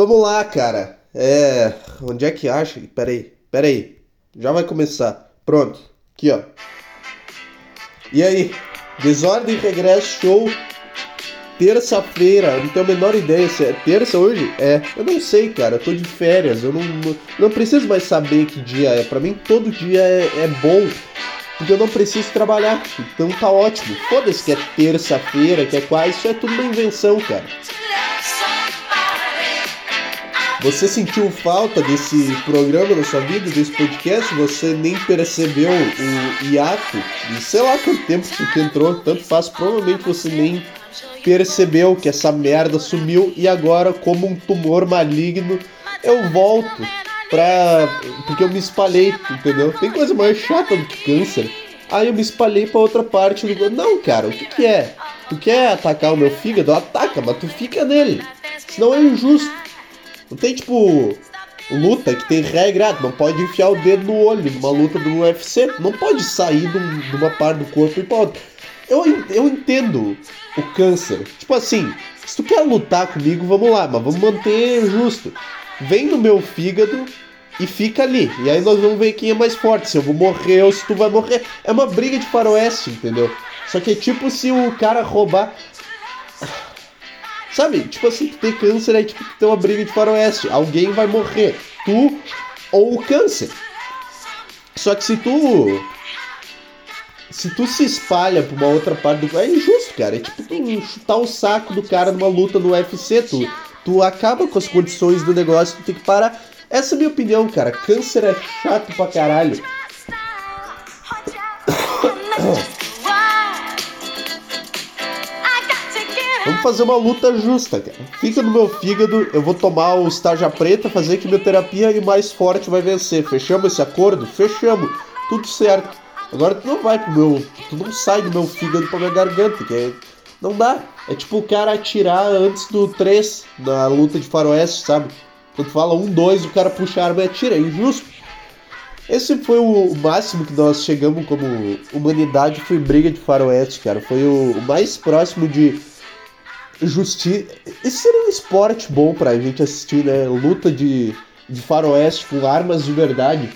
Vamos lá, cara. É. Onde é que acha? Peraí, peraí. Já vai começar. Pronto. Aqui, ó. E aí? Desordem Regresso Show. Terça-feira. Não tenho a menor ideia se é terça hoje? É. Eu não sei, cara. Eu tô de férias. Eu não, não, não preciso mais saber que dia é. Pra mim, todo dia é, é bom. Porque eu não preciso trabalhar. Então tá ótimo. Foda-se que é terça-feira, que é quase. Isso é tudo uma invenção, cara. Você sentiu falta desse programa na sua vida, desse podcast? Você nem percebeu o hiato? E sei lá quanto tempo que entrou, tanto faz, provavelmente você nem percebeu que essa merda sumiu e agora, como um tumor maligno, eu volto pra. porque eu me espalhei, entendeu? Tem coisa mais chata do que câncer. Aí eu me espalhei pra outra parte do. Não, cara, o que, que é? Tu quer atacar o meu fígado? Ataca, mas tu fica nele. Senão é injusto. Não tem tipo luta que tem regra, não pode enfiar o dedo no olho numa luta do UFC, não pode sair de uma parte do corpo e outra. Eu, eu entendo o câncer. Tipo assim, se tu quer lutar comigo, vamos lá, mas vamos manter justo. Vem no meu fígado e fica ali. E aí nós vamos ver quem é mais forte, se eu vou morrer ou se tu vai morrer. É uma briga de faroeste, entendeu? Só que é tipo se o cara roubar. Sabe? Tipo assim, tu tem câncer, é tipo ter uma briga de faroeste. Alguém vai morrer. Tu ou o câncer. Só que se tu. Se tu se espalha pra uma outra parte do. É injusto, cara. É tipo tu chutar o saco do cara numa luta no UFC. Tu, tu acaba com as condições do negócio, tu tem que parar. Essa é a minha opinião, cara. Câncer é chato pra caralho. fazer uma luta justa, cara. Fica no meu fígado, eu vou tomar o estágio preta, fazer quimioterapia e mais forte vai vencer. Fechamos esse acordo? Fechamos. Tudo certo. Agora tu não vai pro meu. Tu não sai do meu fígado pra minha garganta, que é. Não dá. É tipo o cara atirar antes do 3 na luta de faroeste, sabe? Quando fala 1, 2, o cara puxa a arma e atira. É injusto. Esse foi o máximo que nós chegamos como humanidade, foi briga de faroeste, cara. Foi o mais próximo de justiça. Esse seria um esporte bom pra gente assistir, né? Luta de, de faroeste com armas de verdade.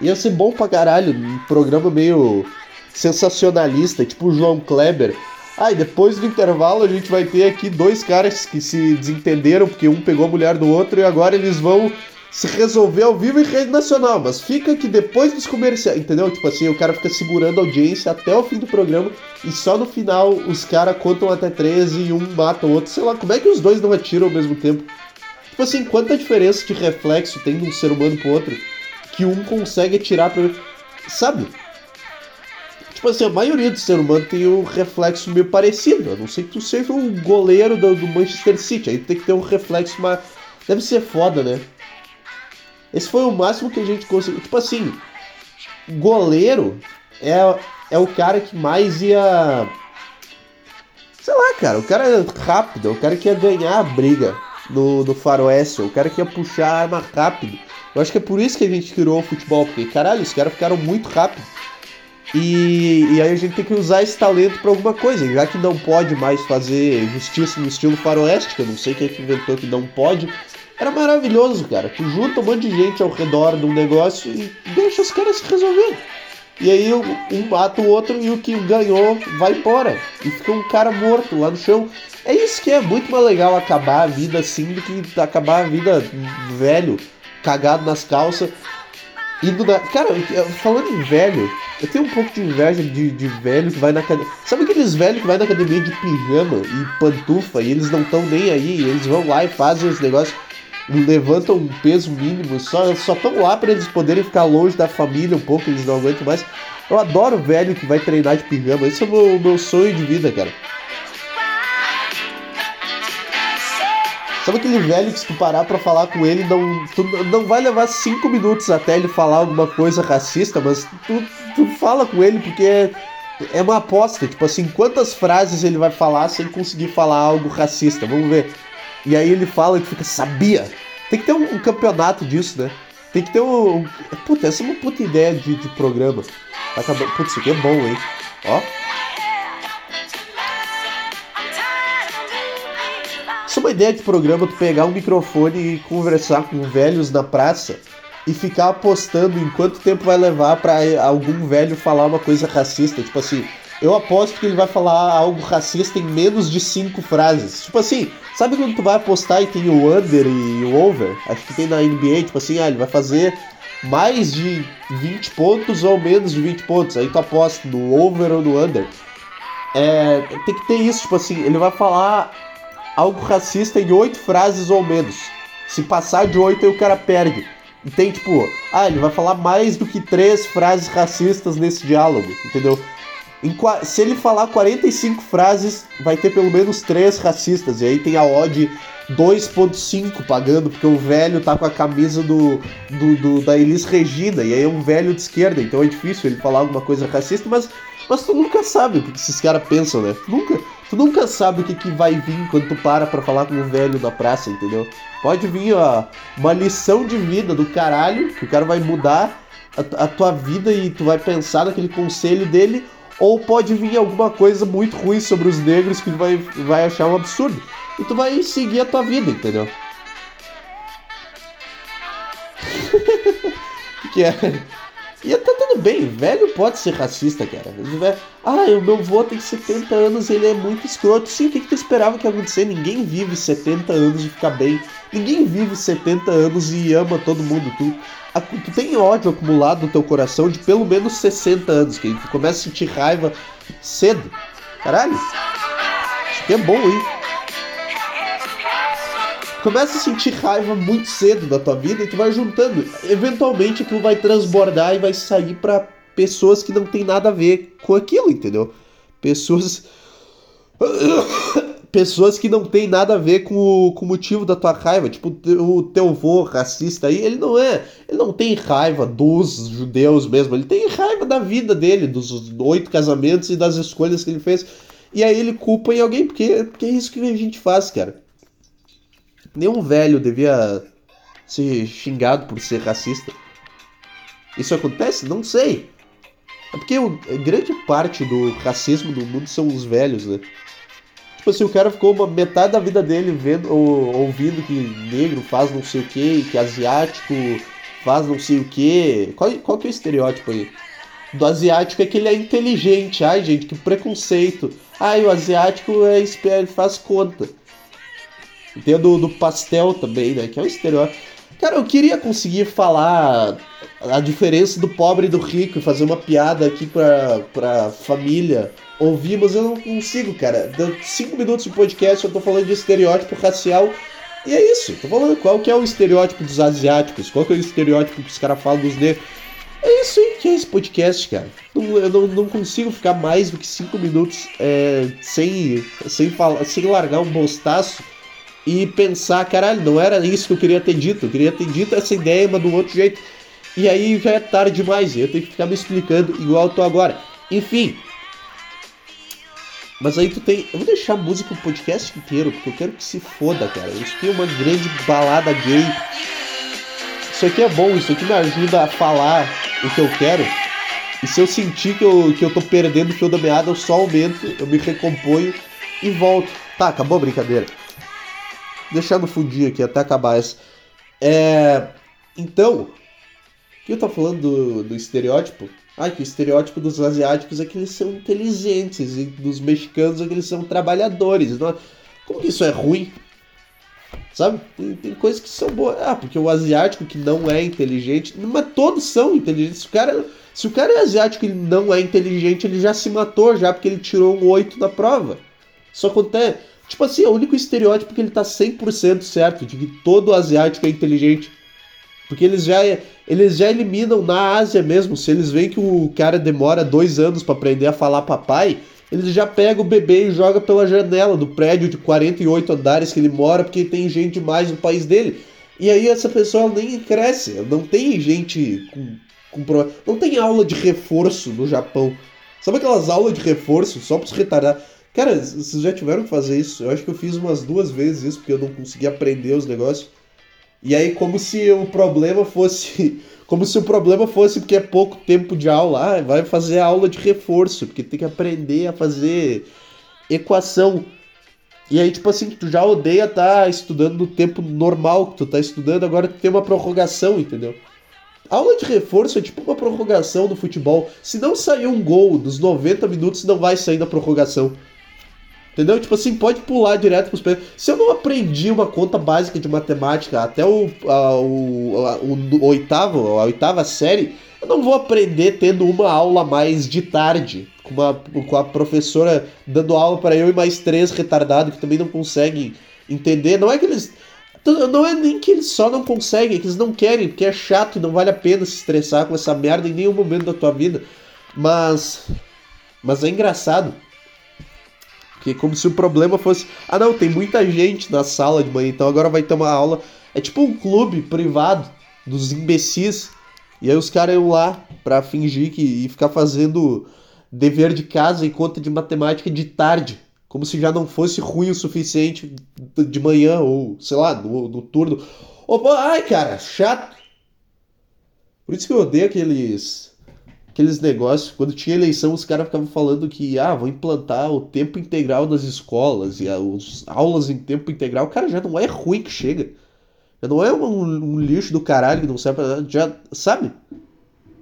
Ia ser bom pra caralho. Um programa meio sensacionalista, tipo o João Kleber. Ah, e depois do intervalo a gente vai ter aqui dois caras que se desentenderam porque um pegou a mulher do outro e agora eles vão se resolver ao vivo em rede nacional, mas fica que depois dos comerciais, entendeu? Tipo assim, o cara fica segurando a audiência até o fim do programa e só no final os caras contam até 13 e um mata o outro. Sei lá, como é que os dois não atiram ao mesmo tempo? Tipo assim, quanta diferença de reflexo tem de um ser humano pro outro que um consegue atirar pra. Sabe? Tipo assim, a maioria do ser humano tem um reflexo meio parecido. A não ser que tu seja um goleiro do, do Manchester City. Aí tem que ter um reflexo mais. Deve ser foda, né? Esse foi o máximo que a gente conseguiu. Tipo assim, goleiro é, é o cara que mais ia. Sei lá, cara, o cara é rápido, é o cara que ia ganhar a briga no, no faroeste, o cara que ia puxar a arma rápido. Eu acho que é por isso que a gente criou o futebol, porque caralho, os caras ficaram muito rápidos. E, e aí a gente tem que usar esse talento para alguma coisa, já que não pode mais fazer justiça no estilo faroeste, que eu não sei quem é que inventou que não pode, era maravilhoso, cara. Tu junta um monte de gente ao redor de um negócio e deixa os caras se resolver. E aí um mata o outro e o que ganhou vai embora. E fica um cara morto lá no chão. É isso que é muito mais legal acabar a vida assim do que acabar a vida velho, cagado nas calças. Indo na. Cara, falando em velho, eu tenho um pouco de inveja de, de velho que vai na academia. Sabe aqueles velhos que vai na academia de pijama e pantufa e eles não estão nem aí, eles vão lá e fazem os negócios levantam um peso mínimo, só estão lá para eles poderem ficar longe da família um pouco, eles não aguentam mais. Eu adoro velho que vai treinar de pijama, esse é o meu, meu sonho de vida, cara. Sabe aquele velho que se tu parar pra falar com ele, não, tu, não vai levar cinco minutos até ele falar alguma coisa racista, mas tu, tu fala com ele porque é, é uma aposta. Tipo assim, quantas frases ele vai falar sem conseguir falar algo racista? Vamos ver. E aí ele fala e fica, sabia? Tem que ter um, um, campeonato disso, né? Tem que ter um. um puta, essa é uma puta ideia de, de programa. Tá acabando. Putz, isso aqui é bom, hein? Ó. Isso é uma ideia de programa tu pegar um microfone e conversar com velhos na praça e ficar apostando em quanto tempo vai levar para algum velho falar uma coisa racista. Tipo assim, eu aposto que ele vai falar algo racista em menos de cinco frases. Tipo assim, sabe quando tu vai apostar e tem o under e o over? Acho que tem na NBA, tipo assim, ah, ele vai fazer mais de 20 pontos ou menos de 20 pontos. Aí tu aposta no over ou no under. É, tem que ter isso, tipo assim, ele vai falar algo racista em oito frases ou menos. Se passar de oito, aí o cara perde. E tem tipo, ah, ele vai falar mais do que três frases racistas nesse diálogo, entendeu? Em, se ele falar 45 frases, vai ter pelo menos três racistas. E aí tem a odd 2.5 pagando, porque o velho tá com a camisa do, do, do, da Elis Regina, e aí é um velho de esquerda, então é difícil ele falar alguma coisa racista, mas, mas tu nunca sabe o que esses caras pensam, né? Tu nunca, tu nunca sabe o que, que vai vir quando tu para pra falar com um velho da praça, entendeu? Pode vir ó, uma lição de vida do caralho, que o cara vai mudar a, a tua vida e tu vai pensar naquele conselho dele, ou pode vir alguma coisa muito ruim sobre os negros que tu vai, vai achar um absurdo e tu vai seguir a tua vida, entendeu? que é. E tá tudo bem, velho pode ser racista, cara. Ah, o meu avô tem 70 anos, ele é muito escroto. Sim, o que, que tu esperava que ia acontecer? Ninguém vive 70 anos e fica bem. Ninguém vive 70 anos e ama todo mundo. Tu, tu tem ódio acumulado no teu coração de pelo menos 60 anos, que tu começa a sentir raiva cedo. Caralho, isso aqui é bom, hein? Começa a sentir raiva muito cedo da tua vida e tu vai juntando. Eventualmente aquilo vai transbordar e vai sair para pessoas que não tem nada a ver com aquilo, entendeu? Pessoas. pessoas que não tem nada a ver com o, com o motivo da tua raiva. Tipo, o teu avô racista aí, ele não é. Ele não tem raiva dos judeus mesmo. Ele tem raiva da vida dele, dos oito casamentos e das escolhas que ele fez. E aí ele culpa em alguém, porque, porque é isso que a gente faz, cara. Nenhum velho devia ser xingado por ser racista. Isso acontece? Não sei. É porque o, grande parte do racismo do mundo são os velhos, né? Tipo assim, o cara ficou uma metade da vida dele vendo ou ouvindo que negro faz não sei o que, que asiático faz não sei o que. Qual, qual que é o estereótipo aí? Do asiático é que ele é inteligente. Ai, gente, que preconceito. Ai, o asiático é ele faz conta. Tem a do, do pastel também, né? Que é um estereótipo. Cara, eu queria conseguir falar a diferença do pobre e do rico e fazer uma piada aqui pra, pra família ouvir, mas eu não consigo, cara. Deu cinco minutos de podcast, eu tô falando de estereótipo racial. E é isso, tô falando qual que é o estereótipo dos asiáticos, qual que é o estereótipo que os caras falam dos negros. É isso aí que é esse podcast, cara. eu não, não consigo ficar mais do que cinco minutos é, sem, sem, falar, sem largar um bostaço e pensar, caralho, não era isso que eu queria ter dito, eu queria ter dito essa ideia, mas de um outro jeito. E aí já é tarde demais, eu tenho que ficar me explicando igual eu tô agora. Enfim. Mas aí tu tem. Eu vou deixar a música o podcast inteiro, porque eu quero que se foda, cara. Isso aqui é uma grande balada gay. Isso aqui é bom, isso aqui me ajuda a falar o que eu quero. E se eu sentir que eu, que eu tô perdendo o fio da meada, eu só aumento, eu me recomponho e volto. Tá, acabou a brincadeira deixando fundir aqui até acabar essa. É, então, que eu tô falando do, do estereótipo? Ah, que o estereótipo dos asiáticos é que eles são inteligentes e dos mexicanos é que eles são trabalhadores. É? Como que isso é ruim? Sabe? Tem, tem coisas que são boas. Ah, porque o asiático que não é inteligente, mas todos são inteligentes. Se o cara, se o cara é asiático e não é inteligente, ele já se matou já porque ele tirou um 8 na prova. Isso acontece. Tipo assim, é o único estereótipo que ele tá 100% certo, de que todo asiático é inteligente. Porque eles já, eles já eliminam na Ásia mesmo, se eles veem que o cara demora dois anos para aprender a falar papai, eles já pegam o bebê e joga pela janela do prédio de 48 andares que ele mora, porque tem gente demais no país dele. E aí essa pessoa nem cresce, não tem gente com, com problema. Não tem aula de reforço no Japão. Sabe aquelas aulas de reforço só para os retardados? Cara, vocês já tiveram que fazer isso? Eu acho que eu fiz umas duas vezes isso, porque eu não consegui aprender os negócios. E aí, como se o problema fosse. Como se o problema fosse porque é pouco tempo de aula. Ah, vai fazer aula de reforço, porque tem que aprender a fazer equação. E aí, tipo assim, tu já odeia tá estudando no tempo normal que tu tá estudando, agora tu tem uma prorrogação, entendeu? aula de reforço é tipo uma prorrogação no futebol. Se não sair um gol dos 90 minutos, não vai sair na prorrogação. Entendeu? Tipo assim, pode pular direto pros pênaltis. Se eu não aprendi uma conta básica de matemática até o, a, o, a, o, oitavo, a oitava série, eu não vou aprender tendo uma aula mais de tarde. Com, uma, com a professora dando aula para eu e mais três retardados que também não conseguem entender. Não é que eles. Não é nem que eles só não conseguem, é que eles não querem, porque é chato e não vale a pena se estressar com essa merda em nenhum momento da tua vida. Mas. Mas é engraçado. Que é como se o problema fosse. Ah não, tem muita gente na sala de manhã, então agora vai ter uma aula. É tipo um clube privado dos imbecis. E aí os caras iam lá pra fingir que. e ficar fazendo dever de casa e conta de matemática de tarde. Como se já não fosse ruim o suficiente de manhã, ou sei lá, no, no turno. Opa, ai, cara, chato. Por isso que eu odeio aqueles. Aqueles negócios. Quando tinha eleição, os caras ficavam falando que, ah, vão implantar o tempo integral nas escolas e as aulas em tempo integral. Cara, já não é ruim que chega. Já não é um, um lixo do caralho que não serve pra nada. Já, sabe?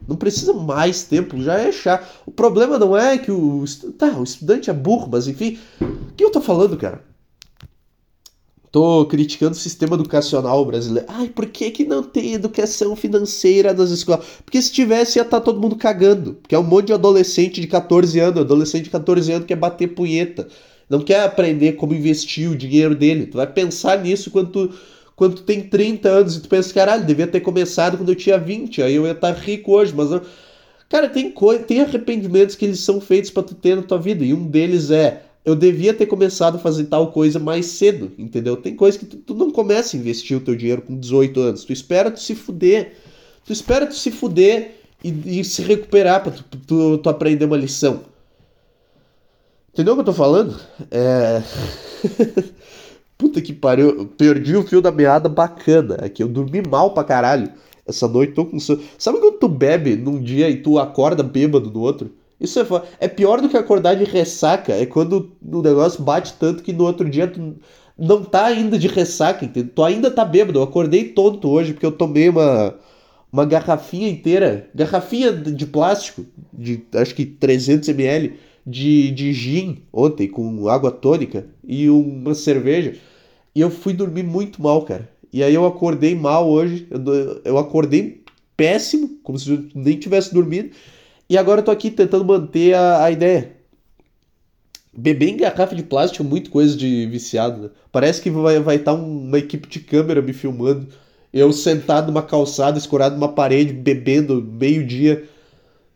Não precisa mais tempo, já é chato. O problema não é que o. Tá, o estudante é burro, mas enfim. O que eu tô falando, cara? Tô criticando o sistema educacional brasileiro. Ai, por que, que não tem educação financeira nas escolas? Porque se tivesse, ia estar tá todo mundo cagando. Porque é um monte de adolescente de 14 anos. Adolescente de 14 anos quer bater punheta. Não quer aprender como investir o dinheiro dele. Tu vai pensar nisso quando tu quando tu tem 30 anos e tu pensa, caralho, devia ter começado quando eu tinha 20, aí eu ia estar rico hoje, mas não. Cara, tem tem arrependimentos que eles são feitos para tu ter na tua vida, e um deles é eu devia ter começado a fazer tal coisa mais cedo, entendeu? Tem coisa que tu, tu, não começa a investir o teu dinheiro com 18 anos, tu espera tu se fuder, tu espera tu se fuder e, e se recuperar pra tu, tu, tu aprender uma lição. Entendeu o que eu tô falando? É. Puta que pariu, perdi o fio da meada bacana aqui. Eu dormi mal pra caralho essa noite, tô com sono. Sabe quando tu bebe num dia e tu acorda bêbado no outro? Isso é, é pior do que acordar de ressaca. É quando o negócio bate tanto que no outro dia tu não tá ainda de ressaca, entendeu? Tu ainda tá bêbado. Eu acordei tonto hoje porque eu tomei uma, uma garrafinha inteira, garrafinha de plástico, de acho que 300ml de, de gin ontem com água tônica e uma cerveja. E eu fui dormir muito mal, cara. E aí eu acordei mal hoje. Eu, eu acordei péssimo, como se eu nem tivesse dormido. E agora eu tô aqui tentando manter a, a ideia. Beber em garrafa de plástico é muito coisa de viciado, né? Parece que vai estar vai tá uma equipe de câmera me filmando. Eu sentado numa calçada, escorado numa parede, bebendo meio-dia.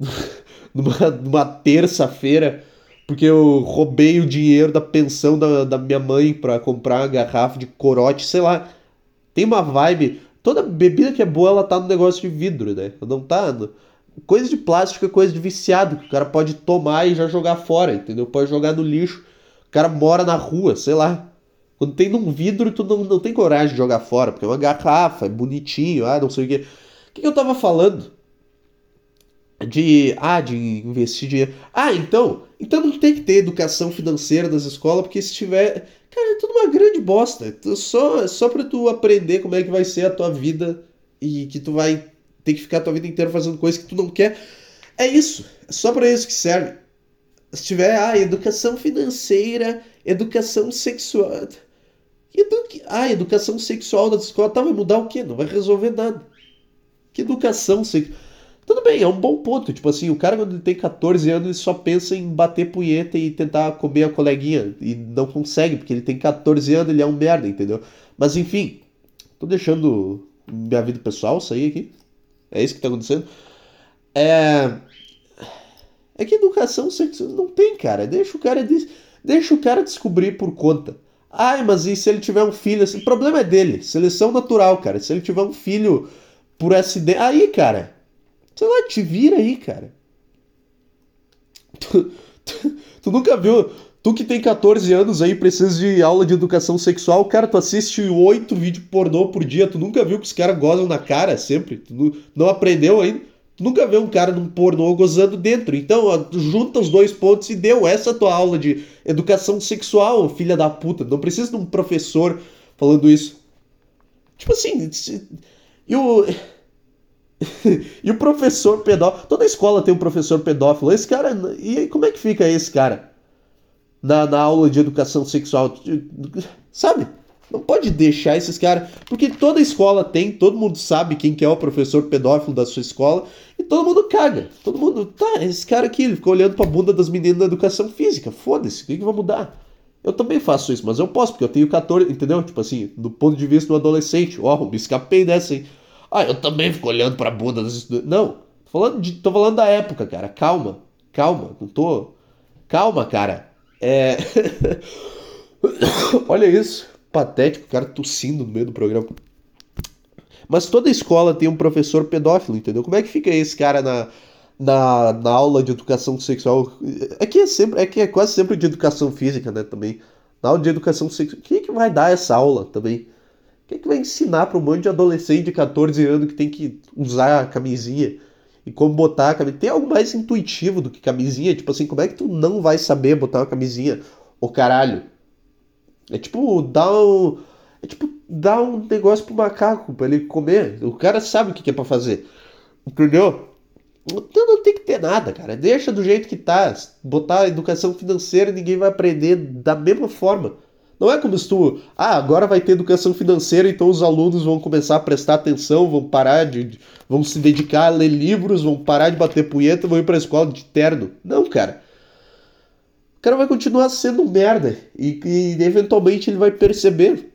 numa, numa terça-feira, porque eu roubei o dinheiro da pensão da, da minha mãe para comprar uma garrafa de corote, sei lá. Tem uma vibe. Toda bebida que é boa, ela tá no negócio de vidro, né? Não tá. No... Coisa de plástico é coisa de viciado, que o cara pode tomar e já jogar fora, entendeu? Pode jogar no lixo. O cara mora na rua, sei lá. Quando tem num vidro, tu não, não tem coragem de jogar fora, porque é uma garrafa, é bonitinho, ah, não sei o quê. O que, eu tava falando? de ah, de investir dinheiro. Ah, então, então não tem que ter educação financeira nas escolas, porque se tiver, cara, é tudo uma grande bosta. Só só para tu aprender como é que vai ser a tua vida e que tu vai ter que ficar a tua vida inteira fazendo coisas que tu não quer. É isso. É só para isso que serve. Se tiver ah, educação financeira, educação sexual, Edu... ah, educação sexual das escolas, tá, vai mudar o quê? Não vai resolver nada. Que educação sexual tudo bem, é um bom ponto. Tipo assim, o cara quando ele tem 14 anos ele só pensa em bater punheta e tentar comer a coleguinha. E não consegue, porque ele tem 14 anos, ele é um merda, entendeu? Mas enfim, tô deixando minha vida pessoal sair aqui. É isso que tá acontecendo. É. É que educação sexual não tem, cara. Deixa o cara, deixa o cara descobrir por conta. Ai, mas e se ele tiver um filho? Assim, o problema é dele. Seleção natural, cara. Se ele tiver um filho por acidente. Aí, cara Sei lá, te vira aí, cara. Tu, tu, tu, nunca viu. Tu que tem 14 anos aí, precisa de aula de educação sexual, cara, tu assiste oito vídeos pornô por dia, tu nunca viu que os caras gozam na cara sempre? Tu não, não aprendeu ainda? Tu nunca vê um cara num pornô gozando dentro. Então, ó, junta os dois pontos e deu essa tua aula de educação sexual, filha da puta. Não precisa de um professor falando isso. Tipo assim, e o. e o professor pedófilo. Toda escola tem um professor pedófilo. Esse cara. E como é que fica esse cara? Na, na aula de educação sexual. Sabe? Não pode deixar esses caras. Porque toda escola tem, todo mundo sabe quem que é o professor pedófilo da sua escola. E todo mundo caga. Todo mundo. Tá, esse cara aqui, ele ficou olhando pra bunda das meninas da educação física. Foda-se, o que, que vai mudar? Eu também faço isso, mas eu posso, porque eu tenho 14, entendeu? Tipo assim, do ponto de vista do adolescente. Ó, me escapei dessa, hein? Ah, eu também fico olhando pra bunda dos estudantes. Não, tô falando, de, tô falando da época, cara. Calma, calma, não tô. Calma, cara. É. Olha isso, patético, o cara tossindo no meio do programa. Mas toda escola tem um professor pedófilo, entendeu? Como é que fica esse cara na, na, na aula de educação sexual? É que é, sempre, é que é quase sempre de educação física, né? Também. Na aula de educação sexual. Quem é que vai dar essa aula também? Quem é que vai ensinar para um monte de adolescente de 14 anos que tem que usar a camisinha? E como botar a camisinha? Tem algo mais intuitivo do que camisinha? Tipo assim, como é que tu não vai saber botar uma camisinha? Ô caralho. É tipo dar um. É tipo dar um negócio pro macaco pra ele comer. O cara sabe o que é pra fazer. Entendeu? Então não tem que ter nada, cara. Deixa do jeito que tá. Botar educação financeira ninguém vai aprender da mesma forma. Não é como se tu, ah, agora vai ter educação financeira, então os alunos vão começar a prestar atenção, vão parar de. vão se dedicar a ler livros, vão parar de bater punheta, vão ir pra escola de terno. Não, cara. O cara vai continuar sendo merda. E, e eventualmente ele vai perceber,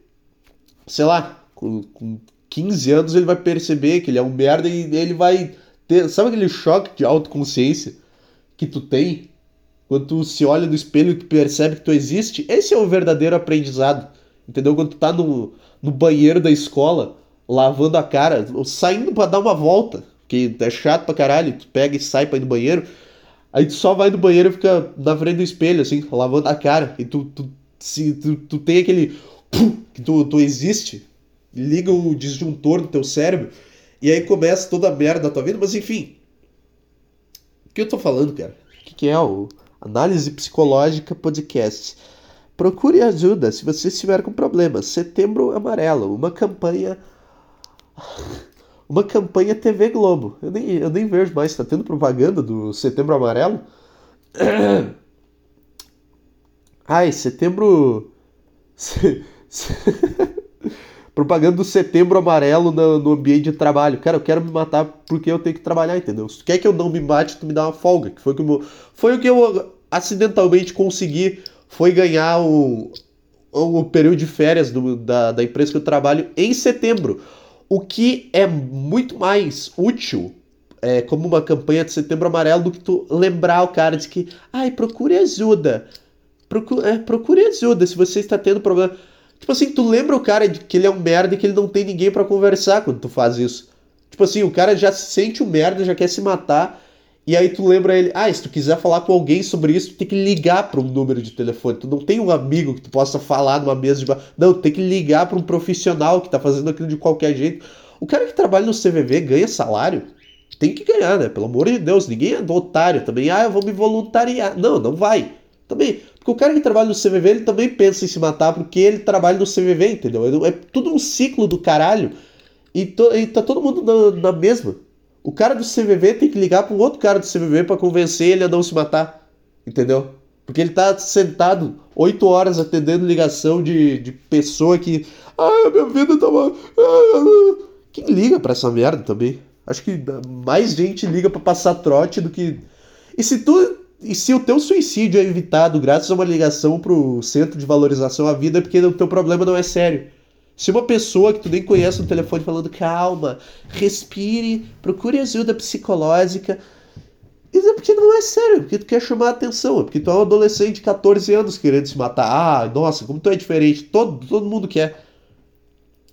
sei lá, com, com 15 anos ele vai perceber que ele é um merda e ele vai ter. Sabe aquele choque de autoconsciência que tu tem? Quando tu se olha no espelho e tu percebe que tu existe, esse é o verdadeiro aprendizado. Entendeu? Quando tu tá no, no banheiro da escola, lavando a cara, saindo para dar uma volta, que é chato pra caralho, tu pega e sai pra ir no banheiro, aí tu só vai no banheiro e fica na frente do espelho, assim, lavando a cara, e tu, tu, se, tu, tu tem aquele que tu, tu existe, liga o disjuntor do teu cérebro, e aí começa toda a merda da tua vida, mas enfim. O que eu tô falando, cara? O que, que é o Análise Psicológica Podcast. Procure ajuda se você estiver com problemas. Setembro Amarelo, uma campanha. Uma campanha TV Globo. Eu nem, eu nem vejo mais, tá tendo propaganda do Setembro Amarelo? Ai, setembro. propaganda do Setembro Amarelo no, no, ambiente de trabalho. Cara, eu quero me matar porque eu tenho que trabalhar, entendeu? Se tu quer que eu não me mate, tu me dá uma folga. Que foi, que eu, foi o que eu acidentalmente consegui, foi ganhar o, o período de férias do, da, da empresa que eu trabalho em setembro. O que é muito mais útil é, como uma campanha de setembro amarelo do que tu lembrar o cara de que, ai, procure ajuda. Procure, é, procure ajuda se você está tendo problema. Tipo assim, tu lembra o cara de que ele é um merda e que ele não tem ninguém para conversar quando tu faz isso. Tipo assim, o cara já se sente um merda, já quer se matar. E aí tu lembra ele, ah, se tu quiser falar com alguém sobre isso, tu tem que ligar para um número de telefone. Tu não tem um amigo que tu possa falar numa mesa de Não, tu tem que ligar para um profissional que tá fazendo aquilo de qualquer jeito. O cara que trabalha no CVV ganha salário? Tem que ganhar, né? Pelo amor de Deus, ninguém é otário também. Ah, eu vou me voluntariar. Não, não vai. Também, porque o cara que trabalha no CVV, ele também pensa em se matar porque ele trabalha no CVV, entendeu? É tudo um ciclo do caralho e, to, e tá todo mundo na, na, mesma. O cara do CVV tem que ligar para um outro cara do CVV para convencer ele a não se matar, entendeu? Porque ele tá sentado oito horas atendendo ligação de, de pessoa que. Ah, minha vida. Tá Quem liga para essa merda também? Acho que mais gente liga para passar trote do que. E se tu e se o teu suicídio é evitado graças a uma ligação pro centro de valorização à vida, é porque o teu problema não é sério. Se uma pessoa que tu nem conhece no telefone falando calma, respire, procure ajuda psicológica, isso é porque não é sério, porque tu quer chamar a atenção, é porque tu é um adolescente de 14 anos querendo se matar. Ah, nossa, como tu é diferente, todo, todo mundo quer.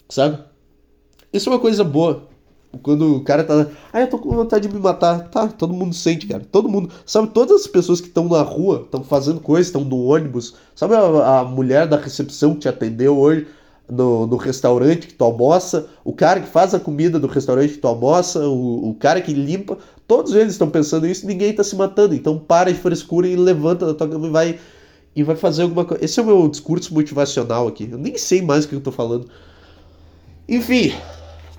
Sabe? Isso é uma coisa boa. Quando o cara tá. Ah, eu tô com vontade de me matar. Tá, todo mundo sente, cara. Todo mundo. Sabe, todas as pessoas que estão na rua, estão fazendo coisas, estão no ônibus. Sabe a, a, mulher da recepção que te atendeu hoje? No, no restaurante que tu almoça, o cara que faz a comida do restaurante que tu almoça, o, o cara que limpa, todos eles estão pensando isso, ninguém está se matando. Então para de frescura e levanta da tua cama e vai e vai fazer alguma coisa. Esse é o meu discurso motivacional aqui. Eu nem sei mais o que eu tô falando. Enfim,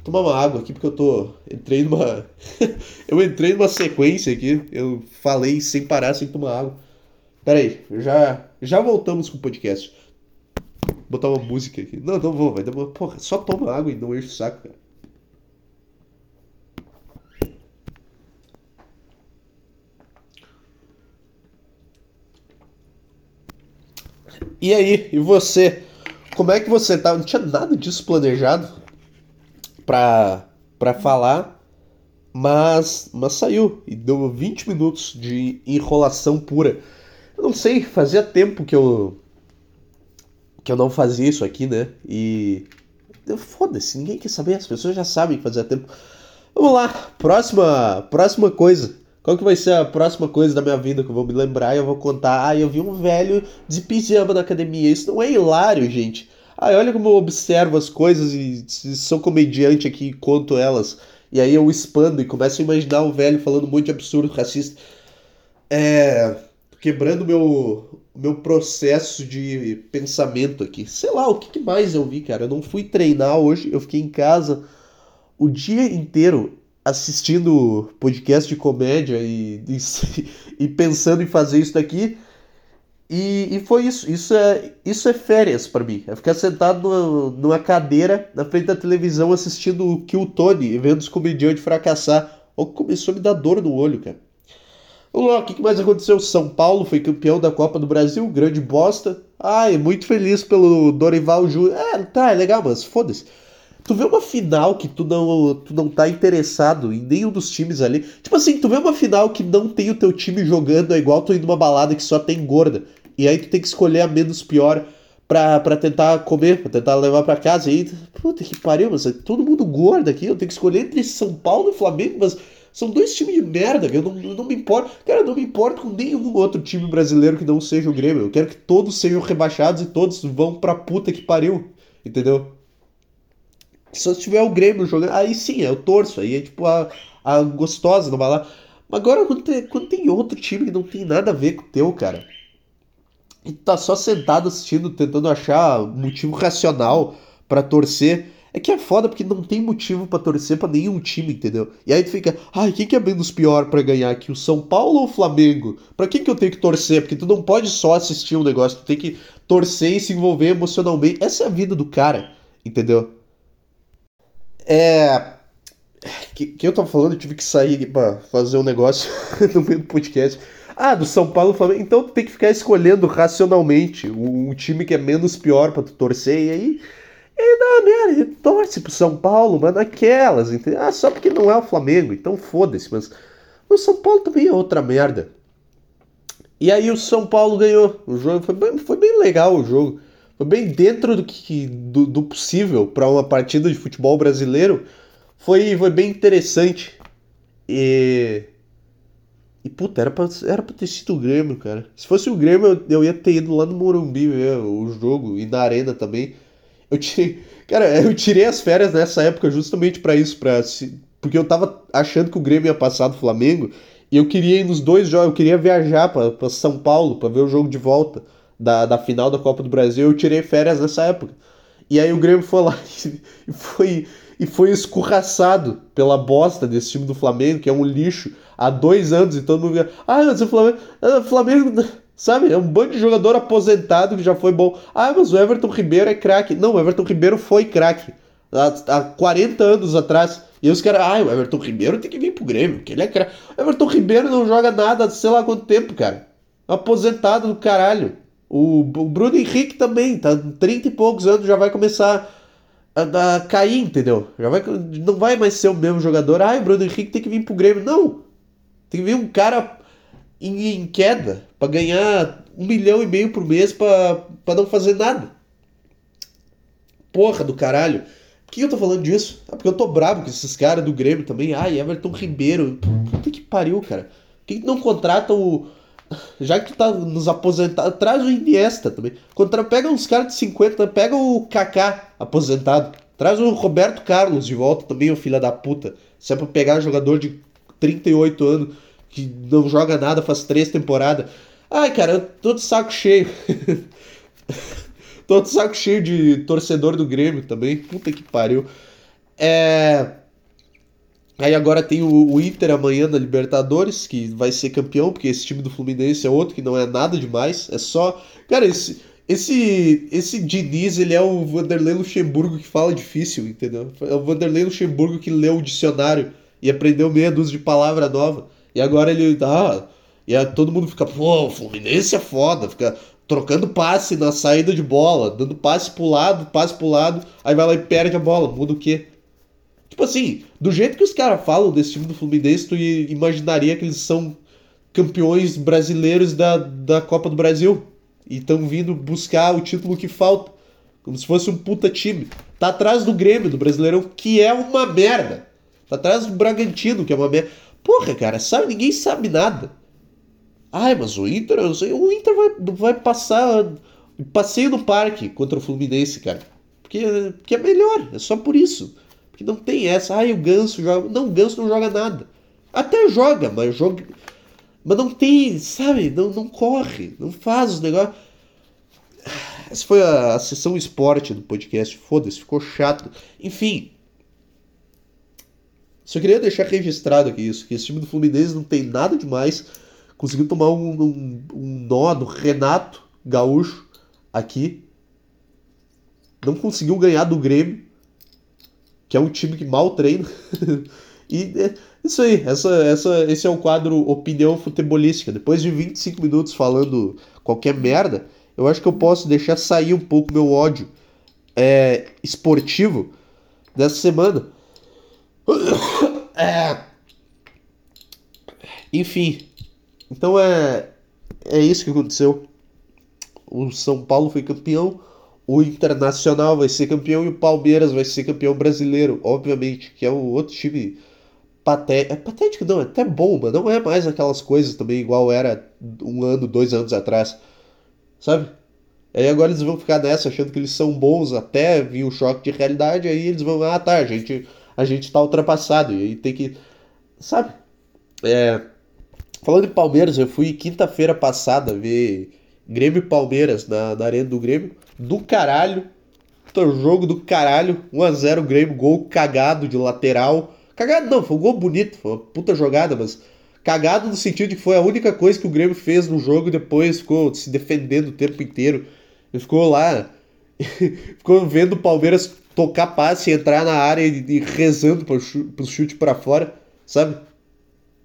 tomar uma água aqui porque eu tô. Entrei numa. eu entrei numa sequência aqui. Eu falei sem parar, sem tomar água. Pera aí, já, já voltamos com o podcast. Botar uma música aqui. Não, não vou, vai demorar. Porra, só toma água e não enche o saco, cara. E aí, e você? Como é que você tá? Não tinha nada disso planejado pra, pra falar, mas, mas saiu. E deu 20 minutos de enrolação pura. Eu não sei, fazia tempo que eu. Que eu não fazia isso aqui, né? E. Foda-se, ninguém quer saber, as pessoas já sabem que fazia tempo. Vamos lá, próxima, próxima coisa. Qual que vai ser a próxima coisa da minha vida que eu vou me lembrar e eu vou contar? Ah, eu vi um velho de pijama na academia. Isso não é hilário, gente. Ah, olha como eu observo as coisas e sou comediante aqui e conto elas. E aí eu expando e começo a imaginar o velho falando um monte de absurdo racista. É. Quebrando meu meu processo de pensamento aqui. Sei lá, o que mais eu vi, cara? Eu não fui treinar hoje, eu fiquei em casa o dia inteiro assistindo podcast de comédia e, e, e, pensando em fazer isso daqui. E, e foi isso. Isso é, isso é férias para mim. É ficar sentado numa, numa, cadeira na frente da televisão assistindo o Kill Tony e vendo os comediantes fracassar. Ou começou a me dar dor no olho, cara. Vamos o que mais aconteceu? São Paulo foi campeão da Copa do Brasil, grande bosta. Ai, muito feliz pelo Dorival Júnior. É, tá, é legal, mas foda-se. Tu vê uma final que tu não, tu não tá interessado em nenhum dos times ali. Tipo assim, tu vê uma final que não tem o teu time jogando, é igual tu ir numa balada que só tem gorda. E aí tu tem que escolher a menos pior pra, pra tentar comer, pra tentar levar pra casa. E aí, puta que pariu, mas é todo mundo gordo aqui. Eu tenho que escolher entre São Paulo e Flamengo, mas são dois times de merda, eu não, eu não me importo. Cara, eu não me importo com nenhum outro time brasileiro que não seja o Grêmio. Eu quero que todos sejam rebaixados e todos vão pra puta que pariu. Entendeu? Se tiver o Grêmio jogando, aí sim, eu torço. Aí é tipo a, a gostosa não vai lá. Mas agora quando tem, quando tem outro time que não tem nada a ver com o teu, cara. E tá só sentado assistindo, tentando achar motivo racional para torcer. É que é foda porque não tem motivo para torcer para nenhum time, entendeu? E aí tu fica, ai, quem que é menos pior para ganhar aqui, o São Paulo ou o Flamengo? Para quem que eu tenho que torcer? Porque tu não pode só assistir um negócio, tu tem que torcer e se envolver emocionalmente. Essa é a vida do cara, entendeu? É. Que, que eu tava falando, eu tive que sair pra fazer um negócio no meio do podcast. Ah, do São Paulo Flamengo. Então tu tem que ficar escolhendo racionalmente o, o time que é menos pior pra tu torcer. E aí. E dá merda, ele torce pro São Paulo, mas naquelas, entendeu? Ah, só porque não é o Flamengo, então foda-se, mas. O São Paulo também é outra merda. E aí o São Paulo ganhou. O jogo foi bem, foi bem legal o jogo. Foi bem dentro do, que, do, do possível para uma partida de futebol brasileiro. Foi, foi bem interessante. E. E puta, era pra, era pra ter sido o Grêmio, cara. Se fosse o Grêmio, eu, eu ia ter ido lá no Morumbi ver o jogo e na Arena também. Eu tirei. Cara, eu tirei as férias nessa época justamente para isso, para porque eu tava achando que o Grêmio ia passar do Flamengo e eu queria ir nos dois jogos, eu queria viajar para São Paulo para ver o jogo de volta da, da final da Copa do Brasil, eu tirei férias nessa época. E aí o Grêmio foi lá e foi, e foi escorraçado pela bosta desse time do Flamengo, que é um lixo, há dois anos, e todo mundo ah, mas o Flamengo, ah, o Flamengo, sabe, é um bando de jogador aposentado que já foi bom. Ah, mas o Everton Ribeiro é craque. Não, o Everton Ribeiro foi craque. Há, há 40 anos atrás. E os caras, ah, o Everton Ribeiro tem que vir pro Grêmio, que ele é craque. O Everton Ribeiro não joga nada, sei lá quanto tempo, cara. Aposentado do caralho. O, o Bruno Henrique também, tá 30 e poucos anos, já vai começar a, a, cair, entendeu? Já vai, não vai mais ser o mesmo jogador. Ah, o Bruno Henrique tem que vir pro Grêmio. Não! Tem que vir um cara em, em queda para ganhar um milhão e meio por mês para não fazer nada. Porra do caralho. Por que eu tô falando disso? Ah, porque eu tô bravo com esses caras do Grêmio também. Ai, Everton Ribeiro. Puta que pariu, cara. Por que não contrata o já que tu tá nos aposentado, traz o Iniesta também. Contra, pega uns caras de 50, pega o Kaká aposentado. Traz o Roberto Carlos de volta também, o filho da puta. Se é pra pegar jogador de 38 anos que não joga nada faz três temporadas. Ai, cara, eu tô de saco cheio. tô de saco cheio de torcedor do Grêmio também. Puta que pariu. É. Aí agora tem o, Inter amanhã na Libertadores, que vai ser campeão, porque esse time do Fluminense é outro que não é nada demais. É só. Cara, esse. Esse, esse Diniz, ele é o Vanderlei Luxemburgo que fala difícil, entendeu? É o Vanderlei Luxemburgo que leu o dicionário e aprendeu meia dúzia de palavra nova. E agora ele. Ah, e aí todo mundo fica, pô, o Fluminense é foda, fica trocando passe na saída de bola, dando passe pro lado, passe pro lado, aí vai lá e perde a bola. Muda o quê? Tipo assim, do jeito que os caras falam desse time do Fluminense, tu imaginaria que eles são campeões brasileiros da, da Copa do Brasil. E estão vindo buscar o título que falta. Como se fosse um puta time. Tá atrás do Grêmio, do Brasileirão, que é uma merda. Tá atrás do Bragantino, que é uma merda. Porra, cara, sabe? Ninguém sabe nada. Ai, mas o Inter, o Inter vai, vai passar passeio no parque contra o Fluminense, cara. Porque, porque é melhor, é só por isso. Que não tem essa, ai, o Ganso joga. Não, o Ganso não joga nada. Até joga, mas joga. Mas não tem, sabe? Não, não corre, não faz os negócios. Essa foi a, a sessão esporte do podcast. Foda-se, ficou chato. Enfim. Só queria deixar registrado aqui isso: que esse time do Fluminense não tem nada demais. Conseguiu tomar um, um, um nó do Renato Gaúcho aqui. Não conseguiu ganhar do Grêmio que é um time que mal treina. e é isso aí, essa, essa, esse é o quadro Opinião Futebolística. Depois de 25 minutos falando qualquer merda, eu acho que eu posso deixar sair um pouco meu ódio é, esportivo dessa semana. É... Enfim, então é, é isso que aconteceu. O São Paulo foi campeão o Internacional vai ser campeão e o Palmeiras vai ser campeão brasileiro, obviamente, que é um outro time patético. É patético, não, é até bom, mas não é mais aquelas coisas também igual era um ano, dois anos atrás. Sabe? Aí agora eles vão ficar nessa achando que eles são bons até vir o choque de realidade, aí eles vão, ah tá, gente, a gente tá ultrapassado, e tem que. Sabe? É, falando em Palmeiras, eu fui quinta-feira passada ver Grêmio e Palmeiras na, na Arena do Grêmio do caralho. Jogo do caralho. 1x0 Grêmio, gol cagado de lateral. Cagado não, foi um gol bonito, foi uma puta jogada, mas cagado no sentido de que foi a única coisa que o Grêmio fez no jogo e depois ficou se defendendo o tempo inteiro. Ele ficou lá, ficou vendo o Palmeiras tocar passe, entrar na área e, e rezando pro, pro chute para fora, sabe?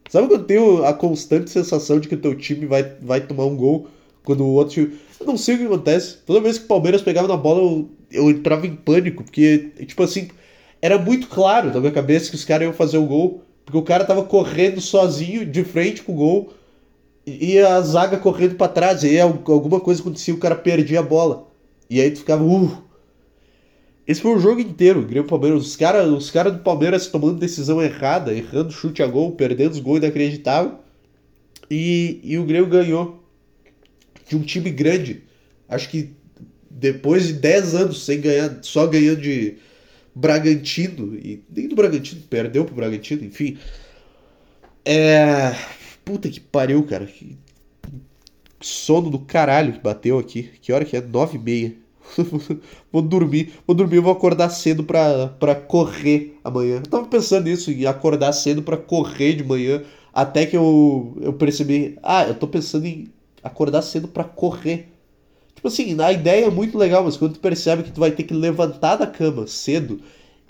Sabe quando tem a constante sensação de que o teu time vai, vai tomar um gol quando o outro eu não sei o que acontece. Toda vez que o Palmeiras pegava na bola, eu, eu entrava em pânico, porque, tipo assim, era muito claro na minha cabeça que os caras iam fazer o gol, porque o cara tava correndo sozinho, de frente com o gol, e a zaga correndo para trás, e aí alguma coisa acontecia, o cara perdia a bola. E aí tu ficava, uh. Esse foi o jogo inteiro, o Grêmio Palmeiras. Os caras os cara do Palmeiras tomando decisão errada, errando chute a gol, perdendo os gols inacreditáveis. E, e o Grêmio ganhou de um time grande. Acho que depois de 10 anos sem ganhar, só ganhando de Bragantino, e nem do Bragantino, perdeu pro Bragantino, enfim. É. Puta que pariu, cara. Que sono do caralho que bateu aqui. Que hora que é? 9 e meia. vou dormir, vou dormir, vou acordar cedo pra, pra correr amanhã. Eu tava pensando nisso, em acordar cedo pra correr de manhã, até que eu, eu percebi, ah, eu tô pensando em acordar cedo para correr. Tipo assim, a ideia é muito legal, mas quando tu percebe que tu vai ter que levantar da cama cedo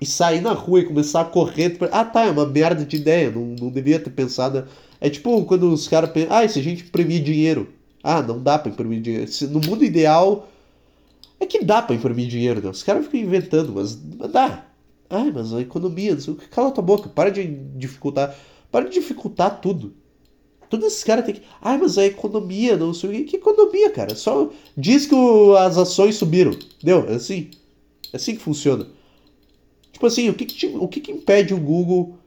e sair na rua e começar a correr, tu... ah tá, é uma merda de ideia, não, não devia ter pensado. É tipo quando os caras pensam, ah, e se a gente imprimir dinheiro? Ah, não dá pra imprimir dinheiro. No mundo ideal, é que dá pra imprimir dinheiro, né? Os caras ficam inventando, mas, dá. Ai, mas a economia, não sei o que. Cala tua boca, para de dificultar. Para de dificultar tudo. Todos esses caras têm que. Ai, mas a economia, não sei o que. Que economia, cara? Só diz que o, as ações subiram. Deu? É assim. É assim que funciona. Tipo assim, o que, que, o que, que impede o Google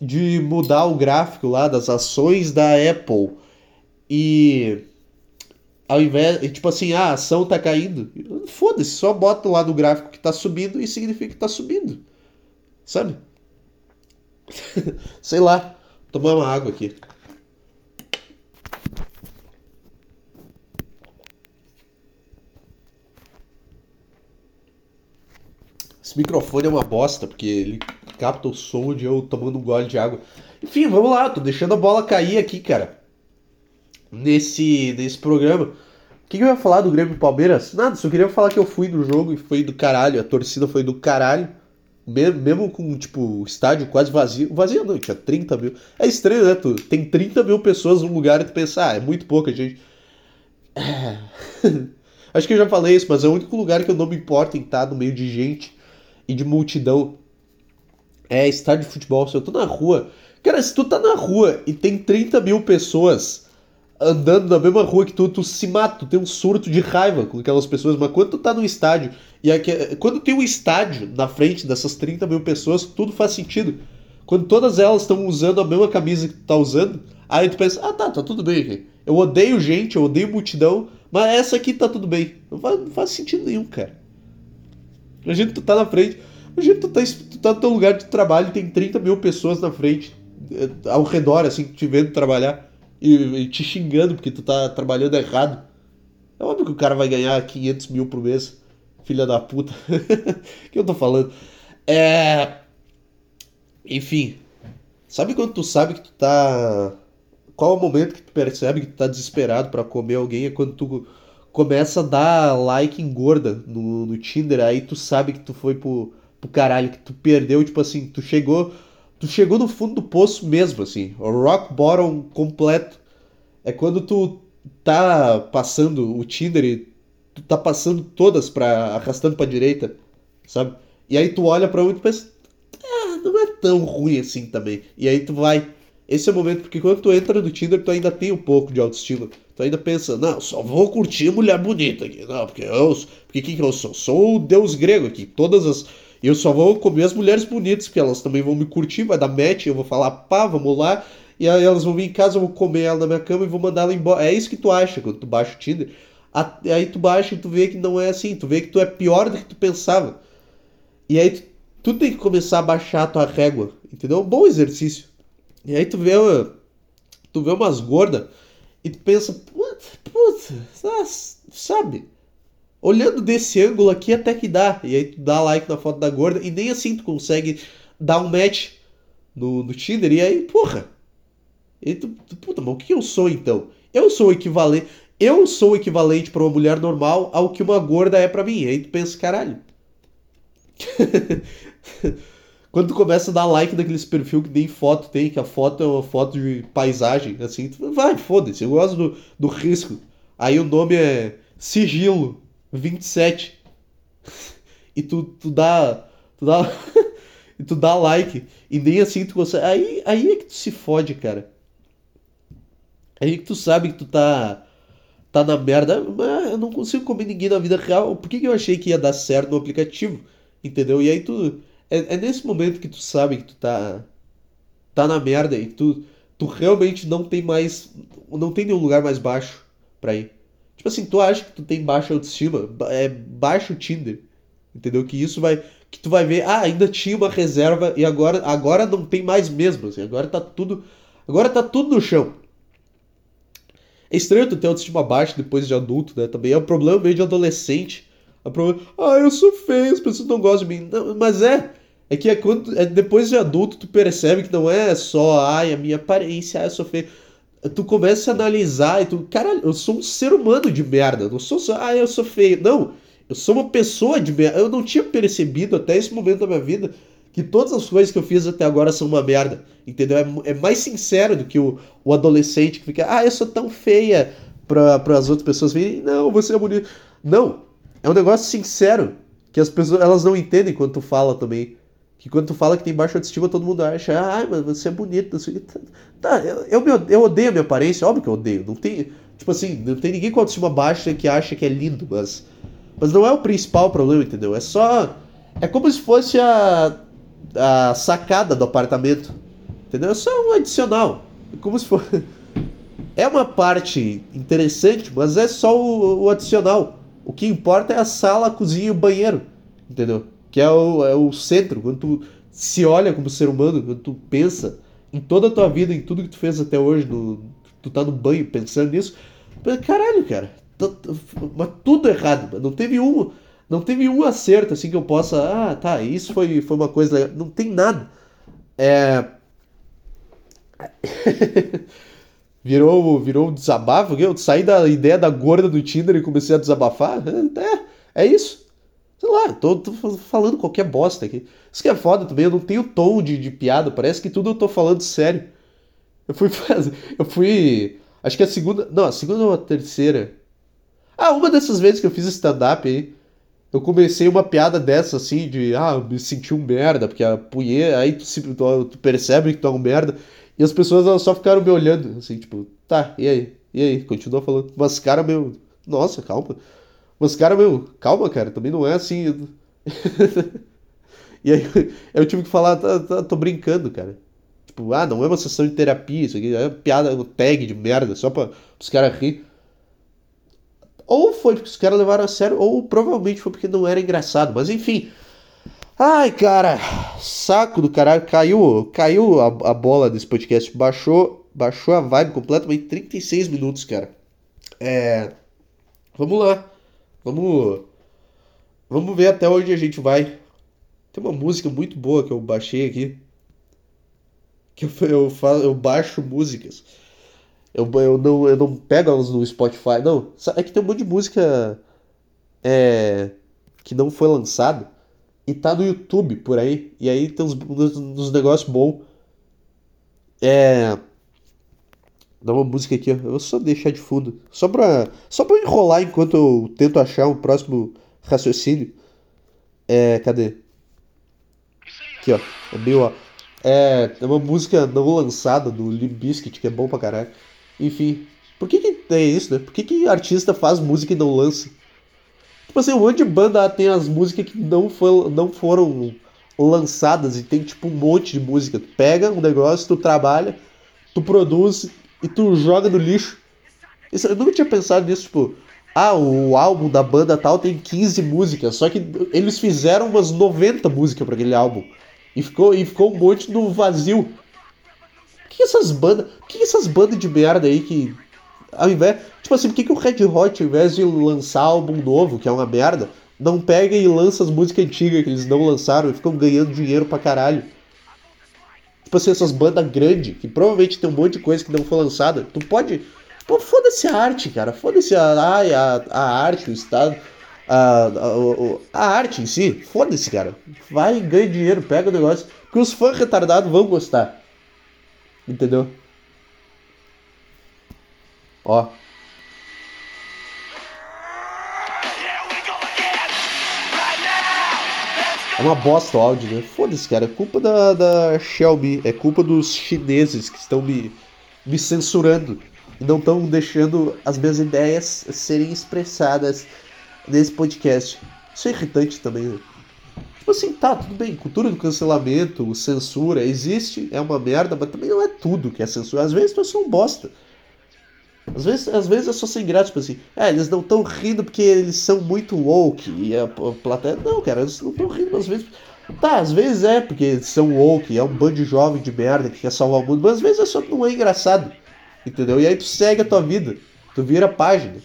de mudar o gráfico lá das ações da Apple e ao invés, tipo assim, ah, a ação tá caindo, foda-se, só bota lá no gráfico que tá subindo e significa que tá subindo. Sabe? Sei lá, tomar uma água aqui. Esse microfone é uma bosta, porque ele capta o som de eu tomando um gole de água. Enfim, vamos lá, tô deixando a bola cair aqui, cara. Nesse, nesse programa. O que, que eu ia falar do Grêmio Palmeiras? Nada, só queria falar que eu fui no jogo e foi do caralho. A torcida foi do caralho. Mesmo, com, tipo, o estádio quase vazio. Vazio não, tinha 30 mil. É estranho, né? Tu tem 30 mil pessoas num lugar e tu pensa, ah, é muito pouca gente. É... Acho que eu já falei isso, mas é o único lugar que eu não me importo em estar no meio de gente e de multidão. É estádio de futebol. Se eu tô na rua. Cara, se tu tá na rua e tem 30 mil pessoas andando na mesma rua que tu, tu se mata, tu tem um surto de raiva com aquelas pessoas. Mas quando tu tá no estádio e aqui, quando tem um estádio na frente dessas 30 mil pessoas, tudo faz sentido. Quando todas elas estão usando a mesma camisa que tu tá usando, aí tu pensa, ah tá, tá tudo bem aqui. Eu odeio gente, eu odeio multidão, mas essa aqui tá tudo bem. Não faz, não faz sentido nenhum, cara. Imagina tu tá na frente. Imagina tu tá, tu tá no teu lugar de trabalho e tem 30 mil pessoas na frente, eh, ao redor, assim, te vendo trabalhar e, e te xingando porque tu tá trabalhando errado. É óbvio que o cara vai ganhar 500 mil por mês. Filha da puta. Que eu tô falando? É. Enfim. Sabe quando tu sabe que tu tá. Qual é o momento que tu percebe que tu tá desesperado para comer alguém? É quando tu começa a dar like em gorda no, no Tinder, aí tu sabe que tu foi pro, pro caralho, que tu perdeu, tipo assim, tu chegou. Tu chegou no fundo do poço mesmo, assim. O rock bottom completo. É quando tu tá passando o Tinder e tu tá passando todas para arrastando pra direita, sabe? E aí tu olha pra um e tu pensa, ah, não é tão ruim assim também. E aí tu vai. Esse é o momento, porque quando tu entra no Tinder, tu ainda tem um pouco de autoestima. Tu ainda pensa, não, só vou curtir mulher bonita aqui. Não, porque eu. Porque quem que eu sou? Sou o deus grego aqui. Todas as. Eu só vou comer as mulheres bonitas, porque elas também vão me curtir, vai dar match, eu vou falar, pá, vamos lá. E aí elas vão vir em casa, eu vou comer ela na minha cama e vou mandar ela embora. É isso que tu acha quando tu baixa o Tinder. Aí tu baixa e tu vê que não é assim, tu vê que tu é pior do que tu pensava. E aí tu, tu tem que começar a baixar a tua régua, entendeu? Bom exercício. E aí tu vê, tu vê umas gordas e tu pensa, puta, puta, sabe? Olhando desse ângulo aqui até que dá. E aí tu dá like na foto da gorda e nem assim tu consegue dar um match no, no Tinder. E aí, porra. E tu, tu, puta, mas o que eu sou então? Eu sou equivalente. Eu sou equivalente para uma mulher normal ao que uma gorda é para mim. E aí tu pensa, caralho. Quando tu começa a dar like naqueles perfil que nem foto tem, que a foto é uma foto de paisagem, assim, tu vai, foda-se, eu gosto do, do risco. Aí o nome é Sigilo 27. E tu, tu dá. Tu dá. e tu dá like. E nem assim tu consegue. Aí, aí é que tu se fode, cara. Aí que tu sabe que tu tá. Tá na merda. Mas eu não consigo comer ninguém na vida real. Por que, que eu achei que ia dar certo no aplicativo? Entendeu? E aí tu é, é nesse momento que tu sabe que tu tá. tá na merda e tu, tu realmente não tem mais. não tem nenhum lugar mais baixo pra ir. Tipo assim, tu acha que tu tem baixa autoestima, é baixo Tinder. Entendeu? Que isso vai. Que tu vai ver, ah, ainda tinha uma reserva e agora, agora não tem mais mesmo. Assim, agora tá tudo. Agora tá tudo no chão. É estranho tu ter autoestima baixa depois de adulto, né? Também é um problema meio de adolescente. A prova, ah, eu sou feio, as pessoas não gostam de mim. Não, mas é, é que é quando, é depois de adulto tu percebe que não é só, ai, a minha aparência, ah, eu sou feio. Tu começa a analisar e tu, cara, eu sou um ser humano de merda, não sou só, ah, eu sou feio. Não, eu sou uma pessoa de merda. Eu não tinha percebido até esse momento da minha vida que todas as coisas que eu fiz até agora são uma merda, entendeu? É, é mais sincero do que o, o adolescente que fica, ah, eu sou tão feia para as outras pessoas verem, não, você é bonito. Não, é um negócio sincero que as pessoas elas não entendem quando tu fala também. Que quando tu fala que tem baixa autoestima, todo mundo acha, ah, mas você é bonito. Tá, eu, eu, eu odeio a minha aparência, óbvio que eu odeio. Não tem, tipo assim, não tem ninguém com autoestima baixa que acha que é lindo, mas, mas não é o principal problema, entendeu? É só. É como se fosse a, a sacada do apartamento, entendeu? É só um adicional. É como se fosse. é uma parte interessante, mas é só o, o adicional. O que importa é a sala, a cozinha e o banheiro, entendeu? Que é o, é o centro, quando tu se olha como ser humano, quando tu pensa em toda a tua vida, em tudo que tu fez até hoje, no, tu tá no banho pensando nisso, caralho, cara, mas tudo errado, não teve um, não teve um acerto assim que eu possa, ah, tá, isso foi, foi uma coisa legal, não tem nada. É virou, virou um desabafo, eu saí da ideia da gorda do Tinder e comecei a desabafar. É, é isso. Sei lá, tô, tô, falando qualquer bosta aqui. Isso que é foda também, eu não tenho tom de, de piada, parece que tudo eu tô falando sério. Eu fui fazer. Eu fui. Acho que a segunda. Não, a segunda ou a terceira. Ah, uma dessas vezes que eu fiz stand-up aí. Eu comecei uma piada dessa assim, de ah, me senti um merda, porque a punheta. Aí tu, tu, tu, percebe que tu é um merda. E as pessoas elas só ficaram me olhando, assim, tipo, tá, e aí? E aí? Continua falando. Mas, cara, meu. Nossa, calma. Mas, cara, meu, calma, cara, também não é assim. e aí eu tive que falar, tá, tá, tô brincando, cara. Tipo, ah, não é uma sessão de terapia, isso aqui é uma piada, um tag de merda, só pra os caras rir. Ou foi porque os caras levaram a sério, ou provavelmente foi porque não era engraçado. Mas enfim, Ai, cara, saco do caralho. Caiu, caiu a, a bola desse podcast. Baixou, baixou a vibe completamente. 36 minutos, cara. É. Vamos lá. Vamos. Vamos ver até onde a gente vai. Tem uma música muito boa que eu baixei aqui. Que eu, eu, faço, eu baixo músicas. Eu, eu, não, eu não pego elas no Spotify. Não. É que tem um monte de música. É. Que não foi lançada e tá no YouTube por aí. E aí tem uns, uns, uns negócios bons. É. Dá uma música aqui, ó. Eu vou só deixar de fundo. Só pra, só pra enrolar enquanto eu tento achar um próximo raciocínio. É. Cadê? Aqui, ó. É meio, ó. É, é uma música não lançada do Limp Bizkit, que é bom pra caralho. Enfim. Por que que tem isso, né? Por que que artista faz música e não lança? Tipo assim, um monte de banda tem as músicas que não, foi, não foram lançadas e tem tipo um monte de música. Tu pega um negócio, tu trabalha, tu produz e tu joga no lixo. Isso, eu nunca tinha pensado nisso, tipo, ah, o álbum da banda tal tem 15 músicas, só que eles fizeram umas 90 músicas para aquele álbum. E ficou, e ficou um monte no vazio. Por que essas bandas. Que essas bandas de merda aí que ao invés. Tipo assim, por que, que o Red Hot, ao invés de lançar álbum novo, que é uma merda, não pega e lança as músicas antigas que eles não lançaram e ficam ganhando dinheiro pra caralho? Tipo assim, essas bandas grandes, que provavelmente tem um monte de coisa que não foi lançada, tu pode. Pô, foda-se a arte, cara. Foda-se a, a, a arte, o estado. A, a, a, arte em si, foda-se, cara. Vai, ganha dinheiro, pega o negócio. Porque os fãs retardados vão gostar. Entendeu? Ó. É uma bosta o áudio, né? Foda-se, cara. É culpa da, da Shelby. É culpa dos chineses que estão me, me censurando. E não estão deixando as minhas ideias serem expressadas nesse podcast. Isso é irritante também, né? Tipo assim, tá, tudo bem. Cultura do cancelamento, censura, existe, é uma merda, mas também não é tudo que é censura. Às vezes tu é só um bosta. Às vezes, às vezes é só sem graça, tipo assim, é, eles não estão rindo porque eles são muito woke e a, plateia. Não, cara, eles não estão rindo, às vezes. Tá, às vezes é porque eles são woke, é um bando de jovem de merda que quer salvar o mundo, mas às vezes é só não é engraçado. Entendeu? E aí tu segue a tua vida, tu vira página.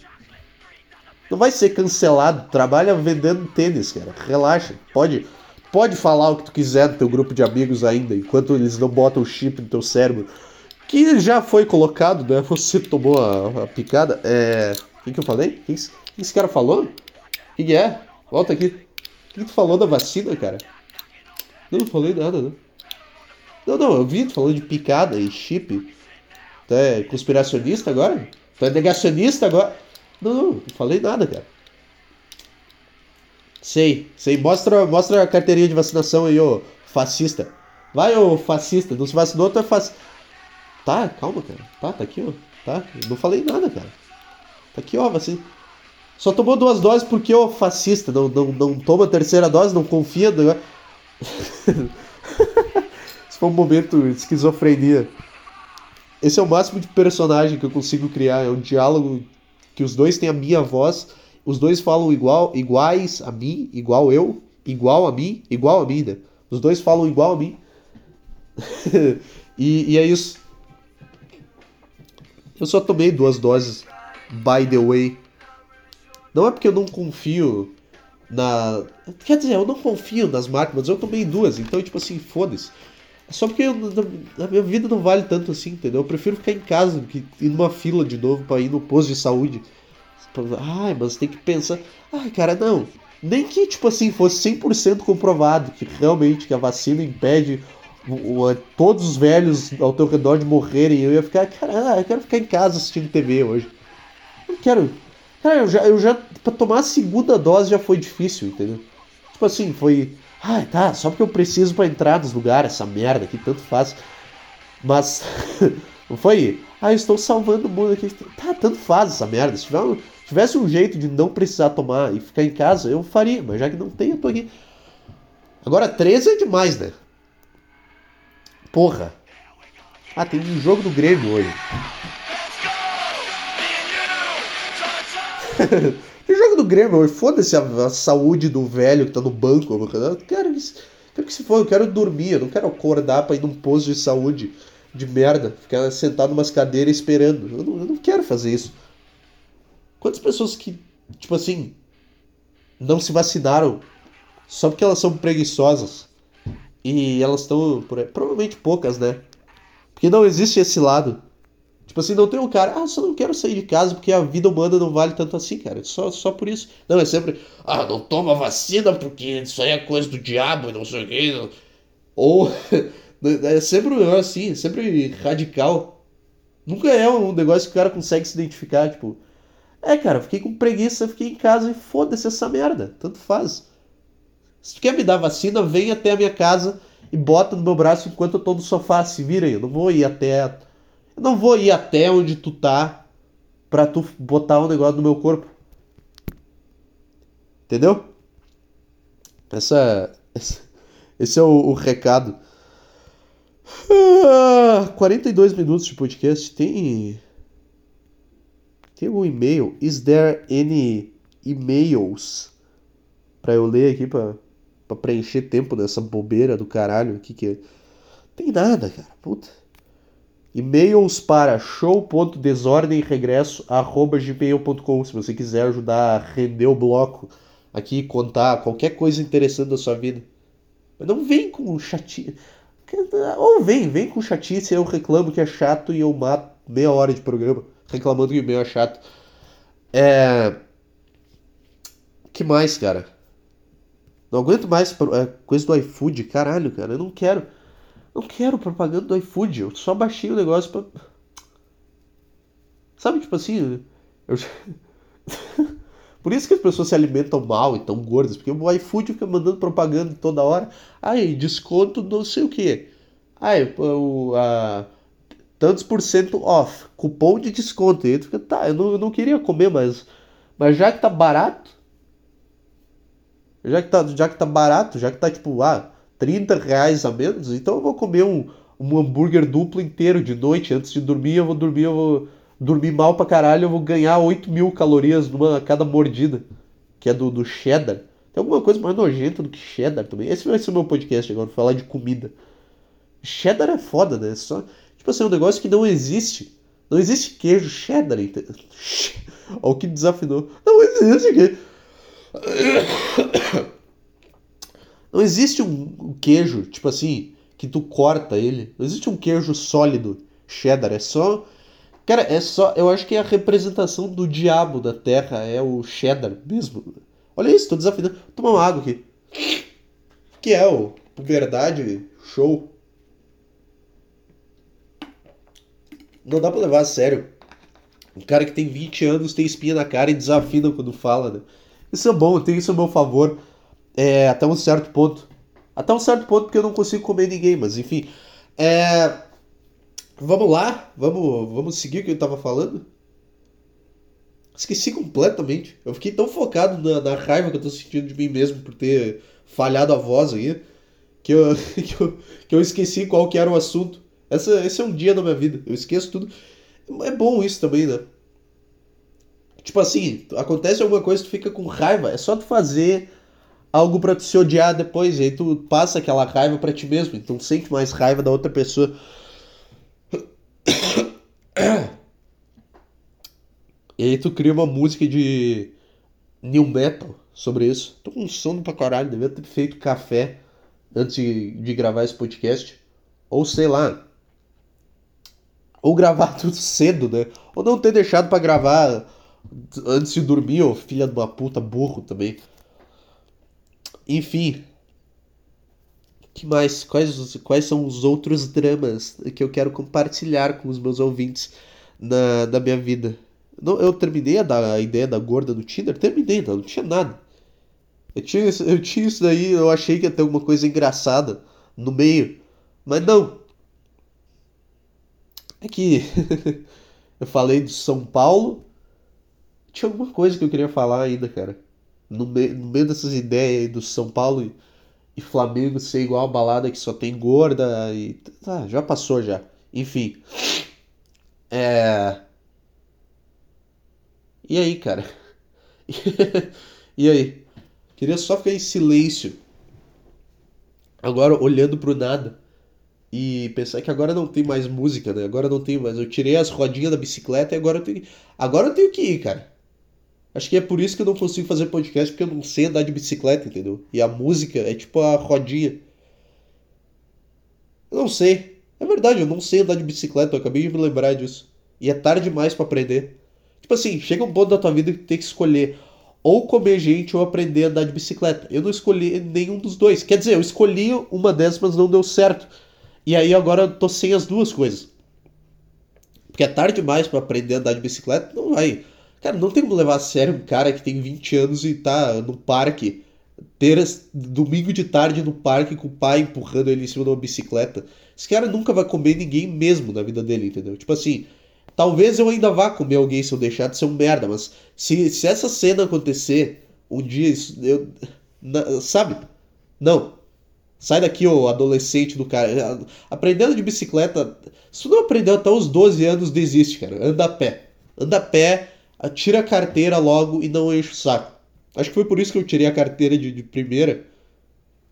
Não vai ser cancelado, trabalha vendendo tênis, cara. Relaxa. Pode, pode falar o que tu quiser no teu grupo de amigos ainda, enquanto eles não botam o chip no teu cérebro que já foi colocado, né? Você tomou a, a picada. É. O que, que eu falei? O que, que esse cara falou? O que, que é? Volta aqui. O que, tu falou da vacina, cara? Não, não falei nada, não. Não, não, eu vi tu falando de picada e chip. Tu é conspiracionista agora? Tu é negacionista agora? Não, não, não falei nada, cara. Sei, sei. Mostra, mostra a carteirinha de vacinação aí, ô fascista. Vai, ô fascista. Não se vacinou, tu é fascista. Tá, calma, cara. Tá, tá aqui, ó. Tá, eu não falei nada, cara. Tá aqui, ó, vacina. Só tomou duas doses porque, ó, fascista. Não, não, não toma a terceira dose, não confia. Não... Esse foi um momento de esquizofrenia. esse é o máximo de personagem que eu consigo criar. É um diálogo que os dois têm a minha voz, os dois falam igual, iguais a mim, igual eu, igual a mim, igual a mim, né? Os dois falam igual a mim. e, e é isso. Eu só tomei duas doses, by the way. Não é porque eu não confio na. Quer dizer, eu não confio nas marcas, mas eu tomei duas, então, tipo assim, foda-se. É só porque eu, a minha vida não vale tanto assim, entendeu? Eu prefiro ficar em casa do que ir numa fila de novo para ir no posto de saúde. Ai, mas tem que pensar. Ai, cara, não. Nem que, tipo assim, fosse 100% comprovado que realmente que a vacina impede o, o, todos os velhos ao teu redor de morrerem. Eu ia ficar, cara, eu quero ficar em casa assistindo TV hoje. Não quero. Cara, eu já, eu já. Pra tomar a segunda dose já foi difícil, entendeu? Tipo assim, foi. Ah, tá, só porque eu preciso para entrar nos lugares, essa merda aqui, tanto faz. Mas, não foi, ah, eu estou salvando o mundo aqui. Tá, tanto faz essa merda. Se tiver, tivesse um jeito de não precisar tomar e ficar em casa, eu faria, mas já que não tem, eu tô aqui. Agora, 13 é demais, né? Porra. Ah, tem um jogo do Grêmio hoje. Que jogo do Grêmio, foda-se a, a, saúde do velho que tá no banco. Eu quero, quero que se for, eu quero dormir, eu não quero acordar pra ir num posto de saúde de merda, ficar sentado numas cadeiras esperando. Eu não, eu não quero fazer isso. Quantas pessoas que, tipo assim, não se vacinaram só porque elas são preguiçosas e elas estão. Provavelmente poucas, né? Porque não existe esse lado Tipo assim, não tem um cara, ah, só não quero sair de casa porque a vida humana não vale tanto assim, cara. Só, só por isso. Não, é sempre, ah, não toma vacina porque isso aí é coisa do diabo e não sei o quê. Ou, é sempre assim, é sempre radical. Nunca é um negócio que o cara consegue se identificar, tipo, é, cara, fiquei com preguiça, fiquei em casa e foda-se essa merda, tanto faz. Se quer me dar vacina, vem até a minha casa e bota no meu braço enquanto eu tô no sofá, se vira aí, eu não vou ir até eu não vou ir até onde tu tá pra tu botar um negócio no meu corpo. Entendeu? Essa, esse é o, o recado. Ah, 42 minutos de podcast. Tem. Tem um e-mail. Is there any emails? Pra eu ler aqui pra, pra preencher tempo dessa bobeira do caralho aqui que. Tem nada, cara. Puta. E-mails para show.desordemregresso.gmail.com se você quiser ajudar a render o bloco aqui contar qualquer coisa interessante da sua vida. Mas não vem com chatice. Ou vem, vem com chatice, eu reclamo que é chato e eu mato meia hora de programa reclamando que o e-mail é chato. É. que mais, cara? Não aguento mais é, coisa do iFood, caralho, cara. Eu não quero. Não quero propaganda do iFood, eu só baixei o negócio pra. Sabe, tipo assim. Eu... Por isso que as pessoas se alimentam mal e tão gordas, porque o iFood fica mandando propaganda toda hora. Ai, desconto não sei o que. Ai, o, a, tantos por cento off, cupom de desconto. E tu fica, tá, eu não, eu não queria comer, mas, mas já que tá barato, já que tá, já que tá barato, já que tá tipo, ah, 30 reais a menos, então eu vou comer um, um hambúrguer duplo inteiro de noite. Antes de dormir, eu vou dormir, eu vou dormir mal pra caralho, eu vou ganhar 8 mil calorias numa cada mordida. Que é do, do cheddar. Tem alguma coisa mais nojenta do que cheddar também. Esse vai ser o meu podcast agora, falar de comida. Cheddar é foda, né? Só, tipo assim, é um negócio que não existe. Não existe queijo cheddar. Entendeu? Olha o que desafinou. Não existe queijo. Não existe um queijo, tipo assim, que tu corta ele. Não existe um queijo sólido, cheddar. É só. Cara, é só. Eu acho que é a representação do diabo da terra é o cheddar mesmo. Olha isso, tô desafinando. Vou tomar uma água aqui. Que é o verdade show. Não dá pra levar a sério. Um cara que tem 20 anos tem espinha na cara e desafina quando fala, né? Isso é bom, tem isso a meu favor. É, até um certo ponto. Até um certo ponto porque eu não consigo comer ninguém, mas enfim. É, vamos lá, vamos, vamos seguir o que eu estava falando. Esqueci completamente. Eu fiquei tão focado na, na, raiva que eu tô sentindo de mim mesmo por ter falhado a voz aí, que eu, que eu, que eu esqueci qual que era o assunto. Essa, esse é um dia na minha vida. Eu esqueço tudo. É bom isso também, né? Tipo assim, acontece alguma coisa, tu fica com raiva. É só tu fazer algo para tu se odiar depois. E aí tu passa aquela raiva para ti mesmo. Então sente mais raiva da outra pessoa. E aí tu cria uma música de new metal sobre isso. Tô com sono pra caralho, devia ter feito café antes de, de gravar esse podcast. Ou sei lá. Ou gravar tudo cedo, né? Ou não ter deixado para gravar antes de dormir, ô filha de uma puta burro também. Enfim. que mais? Quais, quais são os outros dramas que eu quero compartilhar com os meus ouvintes na, minha vida? Eu terminei a, da, a ideia da gorda no Tinder? Terminei, não, não tinha nada. Eu tinha, eu tinha isso daí, eu achei que ia ter alguma coisa engraçada no meio. Mas não. É que eu falei de São Paulo. Tinha alguma coisa que eu queria falar ainda, cara. No, me, no meio dessas ideias aí do São Paulo e, e Flamengo ser igual a balada que só tem gorda e. Ah, já passou já. Enfim. É. E aí, cara? e aí? Queria só ficar em silêncio. Agora olhando pro nada. E pensar que agora não tem mais música, né? Agora não tem mais. Eu tirei as rodinhas da bicicleta e agora eu tenho. Agora eu tenho que ir, cara. Acho que é por isso que eu não consigo fazer podcast, porque eu não sei andar de bicicleta, entendeu? E a música é tipo a rodinha. Eu não sei. É verdade, eu não sei andar de bicicleta, eu acabei de me lembrar disso. E é tarde demais para aprender. Tipo assim, chega um ponto da tua vida que tu tem que escolher ou comer gente ou aprender a andar de bicicleta. Eu não escolhi nenhum dos dois. Quer dizer, eu escolhi uma dessas, mas não deu certo. E aí agora eu tô sem as duas coisas. Porque é tarde demais para aprender a andar de bicicleta, não vai. Cara, não tem como levar a sério um cara que tem 20 anos e tá no parque, ter domingo de tarde no parque com o pai empurrando ele em cima de uma bicicleta. Esse cara nunca vai comer ninguém mesmo na vida dele, entendeu? Tipo assim, Talvez eu ainda vá comer alguém se eu deixar de ser um merda, mas se, se essa cena acontecer um dia, eu. Sabe? Não. Sai daqui, ô adolescente do cara. Aprendendo de bicicleta. Se tu não aprendeu até os 12 anos, desiste, cara. Anda a pé. Anda a pé, tira a carteira logo e não enche o saco. Acho que foi por isso que eu tirei a carteira de, de primeira.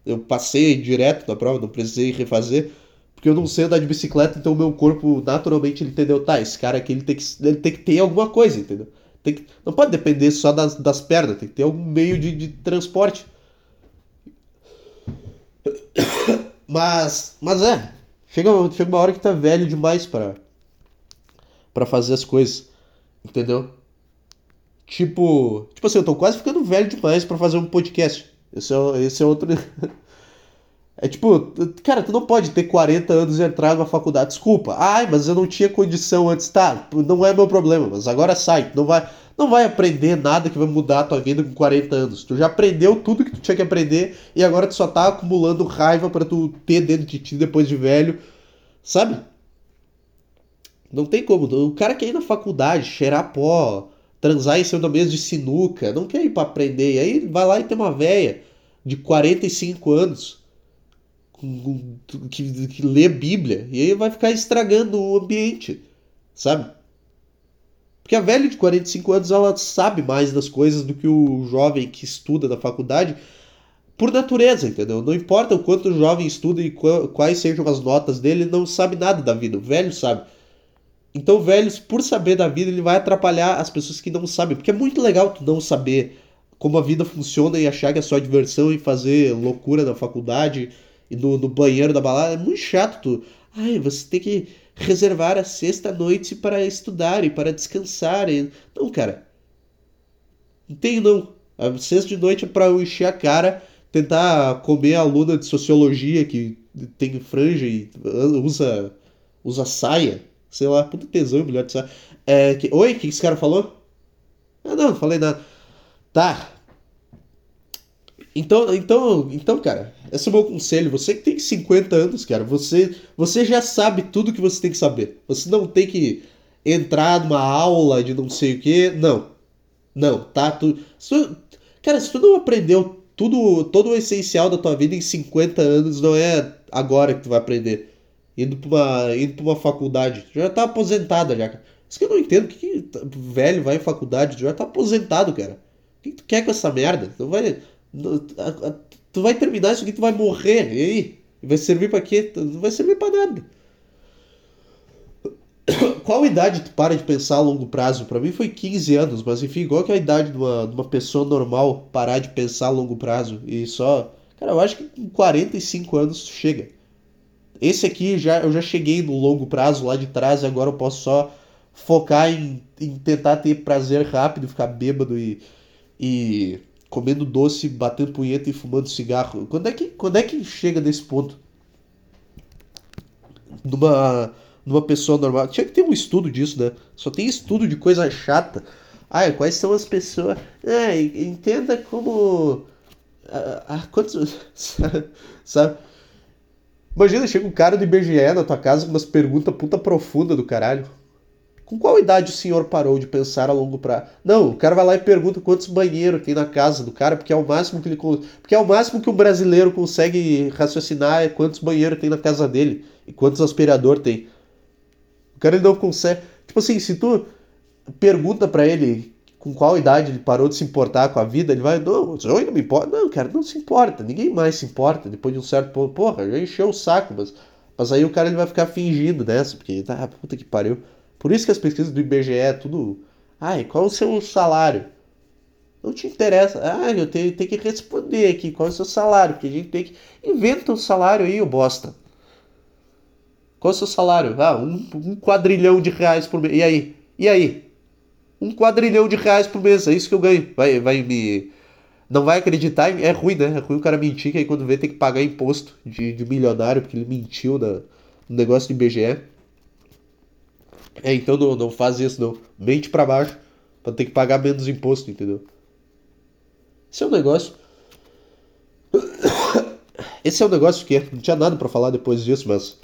Eu passei direto na prova, não precisei refazer porque eu não sei andar de bicicleta, então o meu corpo naturalmente ele entendeu, tá, esse cara aqui ele tem que, ele tem que ter alguma coisa, entendeu? Tem que, não pode depender só das, das pernas, tem que ter algum meio de, de transporte. Mas, mas é, chega, chega uma hora que tá velho demais para para fazer as coisas, entendeu? Tipo, tipo assim, eu tô quase ficando velho demais para fazer um podcast. Esse é, esse é outro É tipo, cara, tu não pode ter 40 anos e entrar numa faculdade. Desculpa. Ai, mas eu não tinha condição antes. Tá, não é meu problema, mas agora sai. Não vai, não vai aprender nada que vai mudar a tua vida com 40 anos. Tu já aprendeu tudo que tu tinha que aprender e agora tu só tá acumulando raiva para tu ter dentro de ti depois de velho. Sabe? Não tem como. O cara quer ir na faculdade, cheirar pó, transar em cima da mesa de sinuca, não quer ir pra aprender. E aí vai lá e tem uma véia de 45 anos que, que lê Bíblia. E aí vai ficar estragando o ambiente, sabe? Porque a velha de 45 anos ela sabe mais das coisas do que o jovem que estuda na faculdade por natureza, entendeu? Não importa o quanto o jovem estuda e quais sejam as notas dele, ele não sabe nada da vida. O velho sabe. Então, o velho, por saber da vida, ele vai atrapalhar as pessoas que não sabem. Porque é muito legal tu não saber como a vida funciona e achar que é só diversão e fazer loucura na faculdade e no, no banheiro da balada, é muito chato tu. Ai, você tem que reservar a sexta noite para estudar e para descansar. E... Não, cara. Tem não. A sexta de noite é para eu encher a cara, tentar comer a aluna de sociologia que tem franja e usa, usa saia. Sei lá, puta tesão, melhor saia. É, que... Oi, o que esse cara falou? Ah, não, não falei nada. Tá, então, então, então, cara, esse é o meu conselho. Você que tem 50 anos, cara, você, você já sabe tudo que você tem que saber. Você não tem que entrar numa aula de não sei o que. Não. Não, tá? Tu, tu, cara, se tu não aprendeu tudo, todo o essencial da tua vida em 50 anos, não é agora que tu vai aprender. Indo pra uma, indo pra uma faculdade. Tu já tá aposentado já. Isso que eu não entendo. que, que velho vai em faculdade? Tu já tá aposentado, cara. O que tu quer com essa merda? Tu vai. Tu vai terminar isso aqui, tu vai morrer. E aí? Vai servir pra quê? Não vai servir pra nada. Qual idade tu para de pensar a longo prazo? Para mim foi 15 anos, mas enfim, igual que a idade de uma, de uma pessoa normal parar de pensar a longo prazo e só. Cara, eu acho que com 45 anos chega. Esse aqui já eu já cheguei no longo prazo lá de trás e agora eu posso só focar em, em tentar ter prazer rápido, ficar bêbado e, e comendo doce, batendo punheta e fumando cigarro. Quando é que, quando é que chega nesse ponto? Numa numa pessoa normal. Tinha que ter um estudo disso, né? Só tem estudo de coisa chata. Ah, quais são as pessoas. É, entenda como. Ah, ah, quantos. Sabe? Imagina, chega um cara do IBGE na tua casa com umas perguntas puta profunda do caralho. Com qual idade o senhor parou de pensar a longo prazo? Não, o cara vai lá e pergunta quantos banheiros tem na casa do cara, porque é o máximo que ele porque é o máximo que um brasileiro consegue raciocinar é quantos banheiros tem na casa dele e quantos aspirador tem. O cara ele não consegue. Tipo assim, se tu pergunta para ele com qual idade ele parou de se importar com a vida, ele vai, não, eu ainda me importa. Não, cara, não se importa. Ninguém mais se importa depois de um certo ponto. Porra, já encheu o saco, mas, mas aí o cara ele vai ficar fingindo dessa, porque tá, puta que pariu. Por isso que as pesquisas do IBGE é tudo. Ai, qual o seu salário? Não te interessa. Ah, eu tenho, tenho que responder aqui qual é o seu salário, porque a gente tem que. Inventa um salário aí, ô bosta. Qual é o seu salário? Ah, um, um quadrilhão de reais por mês. E aí? E aí? Um quadrilhão de reais por mês, é isso que eu ganho. Vai, vai me. Não vai acreditar, é ruim, né? É ruim o cara mentir, que aí quando vê tem que pagar imposto de, de milionário, porque ele mentiu na, no negócio de IBGE. É, então não, não faz isso não. Mente para baixo, pra ter que pagar menos imposto, entendeu? Esse é um negócio. Esse é um negócio que não tinha nada para falar depois disso, mas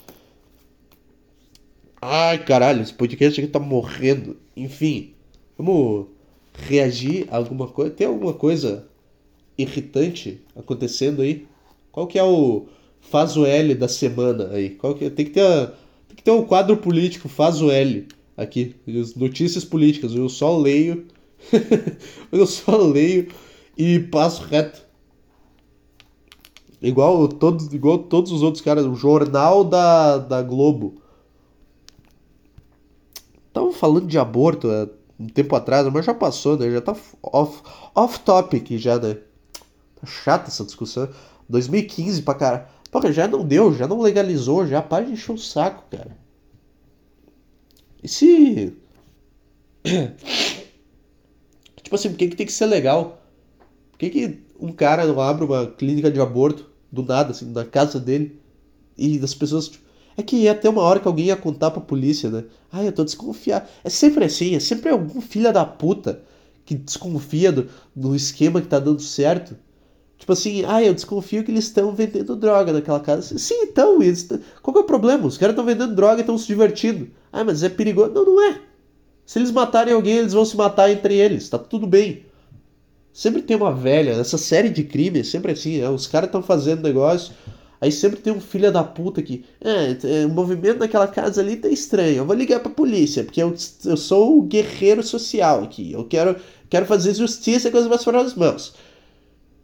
Ai, caralho, esse podcast aqui tá morrendo. Enfim, vamos reagir a alguma coisa. Tem alguma coisa irritante acontecendo aí? Qual que é o faz o L da semana aí? Qual que é? tem que ter tem que ter um quadro político faz o L aqui, notícias políticas. Eu só leio, eu só leio e passo reto. Igual todos, igual todos os outros caras, o jornal da, da Globo Estavam falando de aborto há um tempo atrás, mas já passou, né? Já tá off, off topic já, né? Tá chata essa discussão. 2015 pra cara. Porra, já não deu, já não legalizou, já para de encher o saco, cara. E se. tipo assim, por que, que tem que ser legal? Por que, que um cara não abre uma clínica de aborto do nada, assim, na casa dele? E as pessoas. Tipo, é que ia ter uma hora que alguém ia contar pra polícia, né? Ah, eu tô desconfiado. É sempre assim, é sempre algum filho da puta que desconfia do, do esquema que tá dando certo. Tipo assim, ah, eu desconfio que eles estão vendendo droga naquela casa. Sim, então, eles qual que é o problema? Os caras estão vendendo droga e estão se divertindo. Ah, mas é perigoso. Não, não é. Se eles matarem alguém, eles vão se matar entre eles. Tá tudo bem. Sempre tem uma velha. Essa série de crimes é sempre assim. Né? Os caras estão fazendo negócio. Aí sempre tem um filho da puta que. É, o movimento naquela casa ali tá estranho. Eu vou ligar pra polícia, porque eu, eu sou o guerreiro social aqui. Eu quero, quero fazer justiça com as minhas próprias mãos.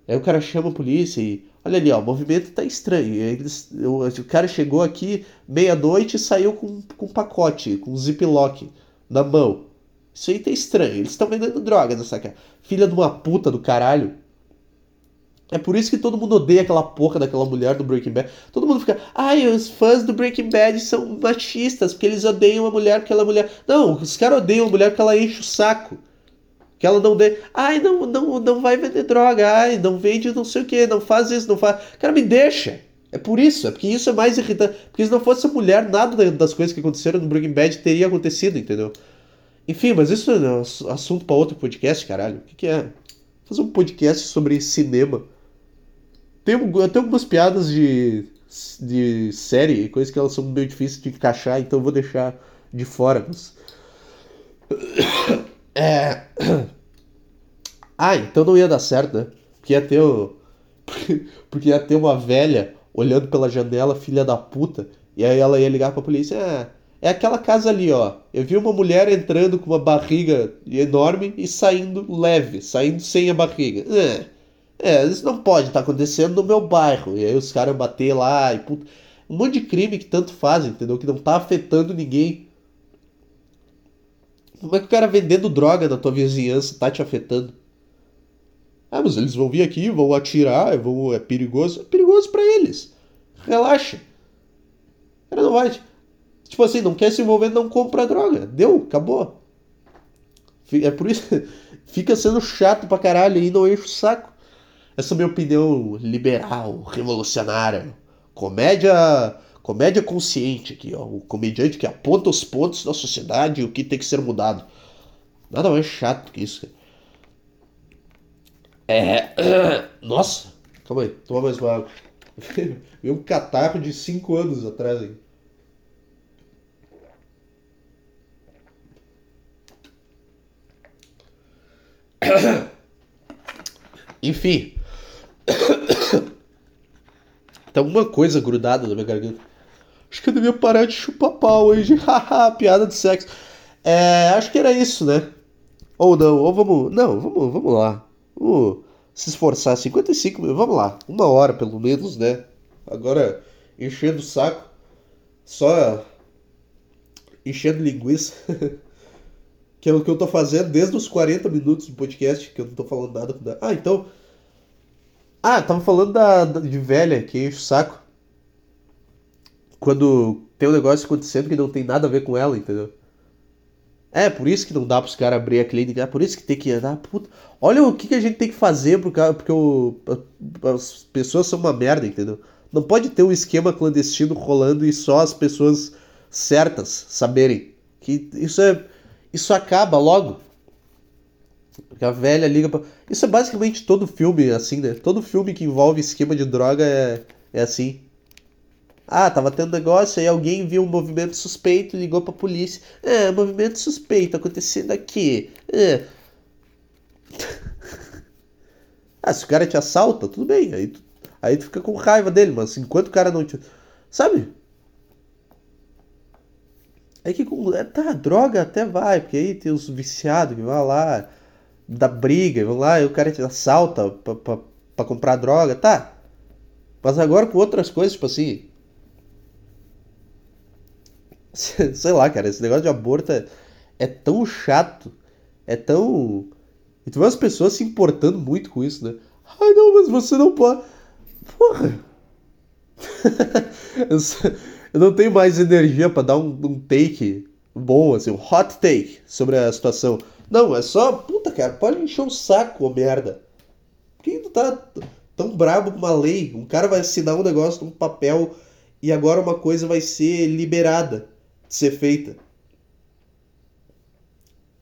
Aí o cara chama a polícia e. Olha ali, ó, o movimento tá estranho. Eles, o, o cara chegou aqui meia-noite e saiu com, com um pacote, com um ziplock na mão. Isso aí tá estranho. Eles estão vendendo droga nessa cara. Filha de uma puta do caralho. É por isso que todo mundo odeia aquela porra daquela mulher do Breaking Bad. Todo mundo fica, ai, os fãs do Breaking Bad são machistas, porque eles odeiam a mulher porque ela é mulher. Não, os caras odeiam a mulher porque ela enche o saco. Que ela não dê. Ai, não, não, não vai vender droga, ai, não vende não sei o que, não faz isso, não faz. Cara, me deixa. É por isso, é porque isso é mais irritante. Porque se não fosse a mulher, nada das coisas que aconteceram no Breaking Bad teria acontecido, entendeu? Enfim, mas isso é assunto para outro podcast, caralho. O que, que é? Fazer um podcast sobre cinema. Tem, tem algumas piadas de, de série, coisas que elas são meio difíceis de encaixar, então eu vou deixar de fora. Mas... É... Ah, então não ia dar certo, né? Porque ia ter o... Porque ia ter uma velha olhando pela janela, filha da puta, E aí ela ia ligar pra polícia, ah, é aquela casa ali, ó. Eu vi uma mulher entrando com uma barriga enorme e saindo leve, saindo sem a barriga. É, é isso não pode estar tá acontecendo no meu bairro. E aí os caras bater lá e puta, um monte de crime que tanto fazem, entendeu? Que não tá afetando ninguém. Como é que o cara vendendo droga na tua vizinhança tá te afetando? Ah, mas eles vão vir aqui, vão atirar, vão, é perigoso. É perigoso para eles. Relaxa. O cara não vai. Tipo assim, não quer se envolver, não compra droga. Deu, acabou. É por isso. Fica sendo chato pra caralho e não enche o saco. Essa é minha opinião liberal, revolucionária. Comédia Comédia consciente aqui, ó. O comediante que aponta os pontos da sociedade e o que tem que ser mudado. Nada mais chato que isso. É. Nossa! Calma aí, toma mais uma água. Veio um catarro de 5 anos atrás aí. Enfim. Tem alguma coisa grudada na minha garganta. Acho que eu devia parar de chupar pau hoje. Haha, piada de sexo. É, acho que era isso, né? Ou não, ou vamos. Não, vamos, vamos lá. Vamos se esforçar. 55 minutos, vamos lá. Uma hora pelo menos, né? Agora, enchendo o saco. Só enchendo linguiça. que é o que eu tô fazendo desde os 40 minutos do podcast, que eu não tô falando nada. Ah, então. Ah, tava falando da, da de velha que enche o saco quando tem um negócio acontecendo que não tem nada a ver com ela, entendeu? É, por isso que não dá pros caras abrir a clínica, é por isso que tem que andar. Puta, olha o que, que a gente tem que fazer porque, porque o, as pessoas são uma merda, entendeu? Não pode ter um esquema clandestino rolando e só as pessoas certas saberem. Que isso é. Isso acaba logo. A velha liga pra. Isso é basicamente todo filme assim, né? Todo filme que envolve esquema de droga é, é assim. Ah, tava tendo negócio, aí alguém viu um movimento suspeito, ligou pra polícia. É, movimento suspeito acontecendo aqui. É. ah, se o cara te assalta, tudo bem. Aí tu, aí tu fica com raiva dele, mas enquanto o cara não te. Sabe? É que com. É, tá, droga até vai, porque aí tem os viciados que vão lá, dá briga, vão lá e o cara te assalta pra, pra, pra comprar droga, tá. Mas agora com outras coisas, tipo assim, Sei lá, cara, esse negócio de aborto é, é tão chato, é tão. E tu vê as pessoas se importando muito com isso, né? Ai não, mas você não pode. Porra! eu não tenho mais energia para dar um, um, take bom, assim, um hot take sobre a situação. Não, é só. Cara, pode encher o um saco, ô merda. Por que tu tá tão brabo com uma lei? Um cara vai assinar um negócio num papel e agora uma coisa vai ser liberada ser feita.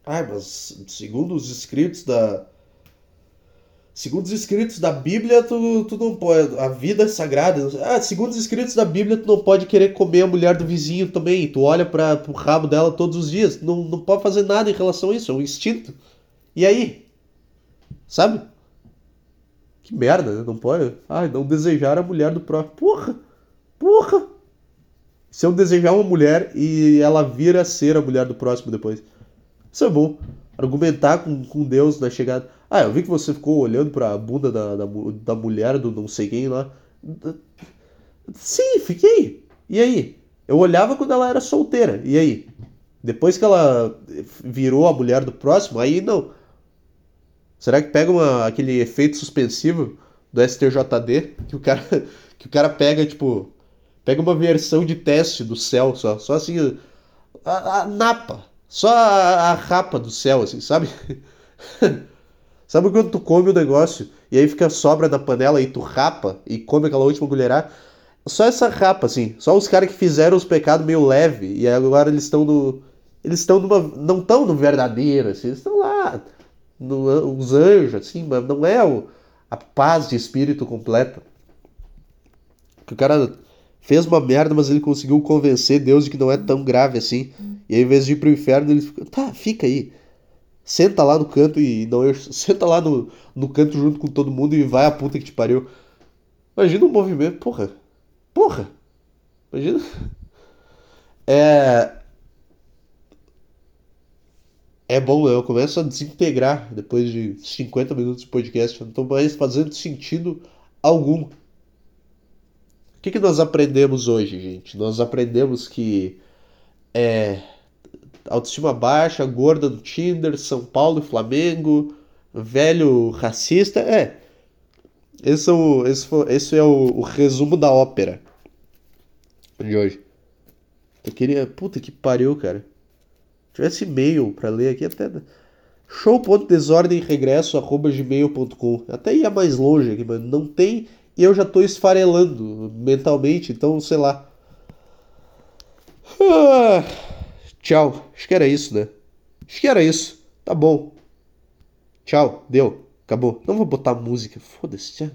Ai, mas segundo os escritos da. Segundo os escritos da Bíblia, tu, tu não pode. A vida é sagrada. Ah, segundo os escritos da Bíblia, tu não pode querer comer a mulher do vizinho também. Tu olha para pro rabo dela todos os dias. Não, não pode fazer nada em relação a isso. É um instinto. E aí? Sabe? Que merda, né? Não pode. Ai, não desejar a mulher do próprio. Porra! Porra! se eu desejar uma mulher e ela vir a ser a mulher do próximo depois. Isso é bom. Argumentar com, com Deus na chegada. Ah, eu vi que você ficou olhando pra bunda da, da, da mulher do não sei quem lá. Sim, fiquei. E aí? Eu olhava quando ela era solteira. E aí? Depois que ela virou a mulher do próximo, aí não. Será que pega uma, aquele efeito suspensivo do STJD que o cara que o cara pega tipo Pega uma versão de teste do céu só. Só assim. A, a napa. Só a, a, rapa do céu, assim, sabe? sabe quando tu come o negócio e aí fica sobra na panela e tu rapa e come aquela última colherada? Só essa rapa, assim. Só os caras que fizeram os pecados meio leve e agora eles estão no. Eles estão numa. Não estão no verdadeiro, assim. Eles estão lá. No, os anjos, assim, mas não é o, a paz de espírito completa. Que o cara fez uma merda, mas ele conseguiu convencer Deus de que não é tão grave assim. E aí, ao invés de ir pro inferno, ele fica, tá, fica aí. Senta lá no canto e não senta lá no, no canto junto com todo mundo e vai a puta que te pariu. Imagina um movimento, porra. Porra. Imagina. É. É bom, eu começo a desintegrar depois de 50 minutos de podcast. Eu não tô mais fazendo sentido algum. O que, que nós aprendemos hoje, gente? Nós aprendemos que é autoestima baixa, gorda no Tinder, São Paulo e Flamengo, velho racista. É. Esse é o, esse foi, esse é o, o resumo da ópera de hoje. Eu queria. Puta que pariu, cara. Se tivesse e-mail pra ler aqui até. show.desordemregresso.gmail.com Até ia mais longe aqui, mas não tem. E eu já tô esfarelando mentalmente, então sei lá. Ah, tchau. Acho que era isso, né? Acho que era isso. Tá bom. Tchau. Deu. Acabou. Não vou botar música. Foda-se.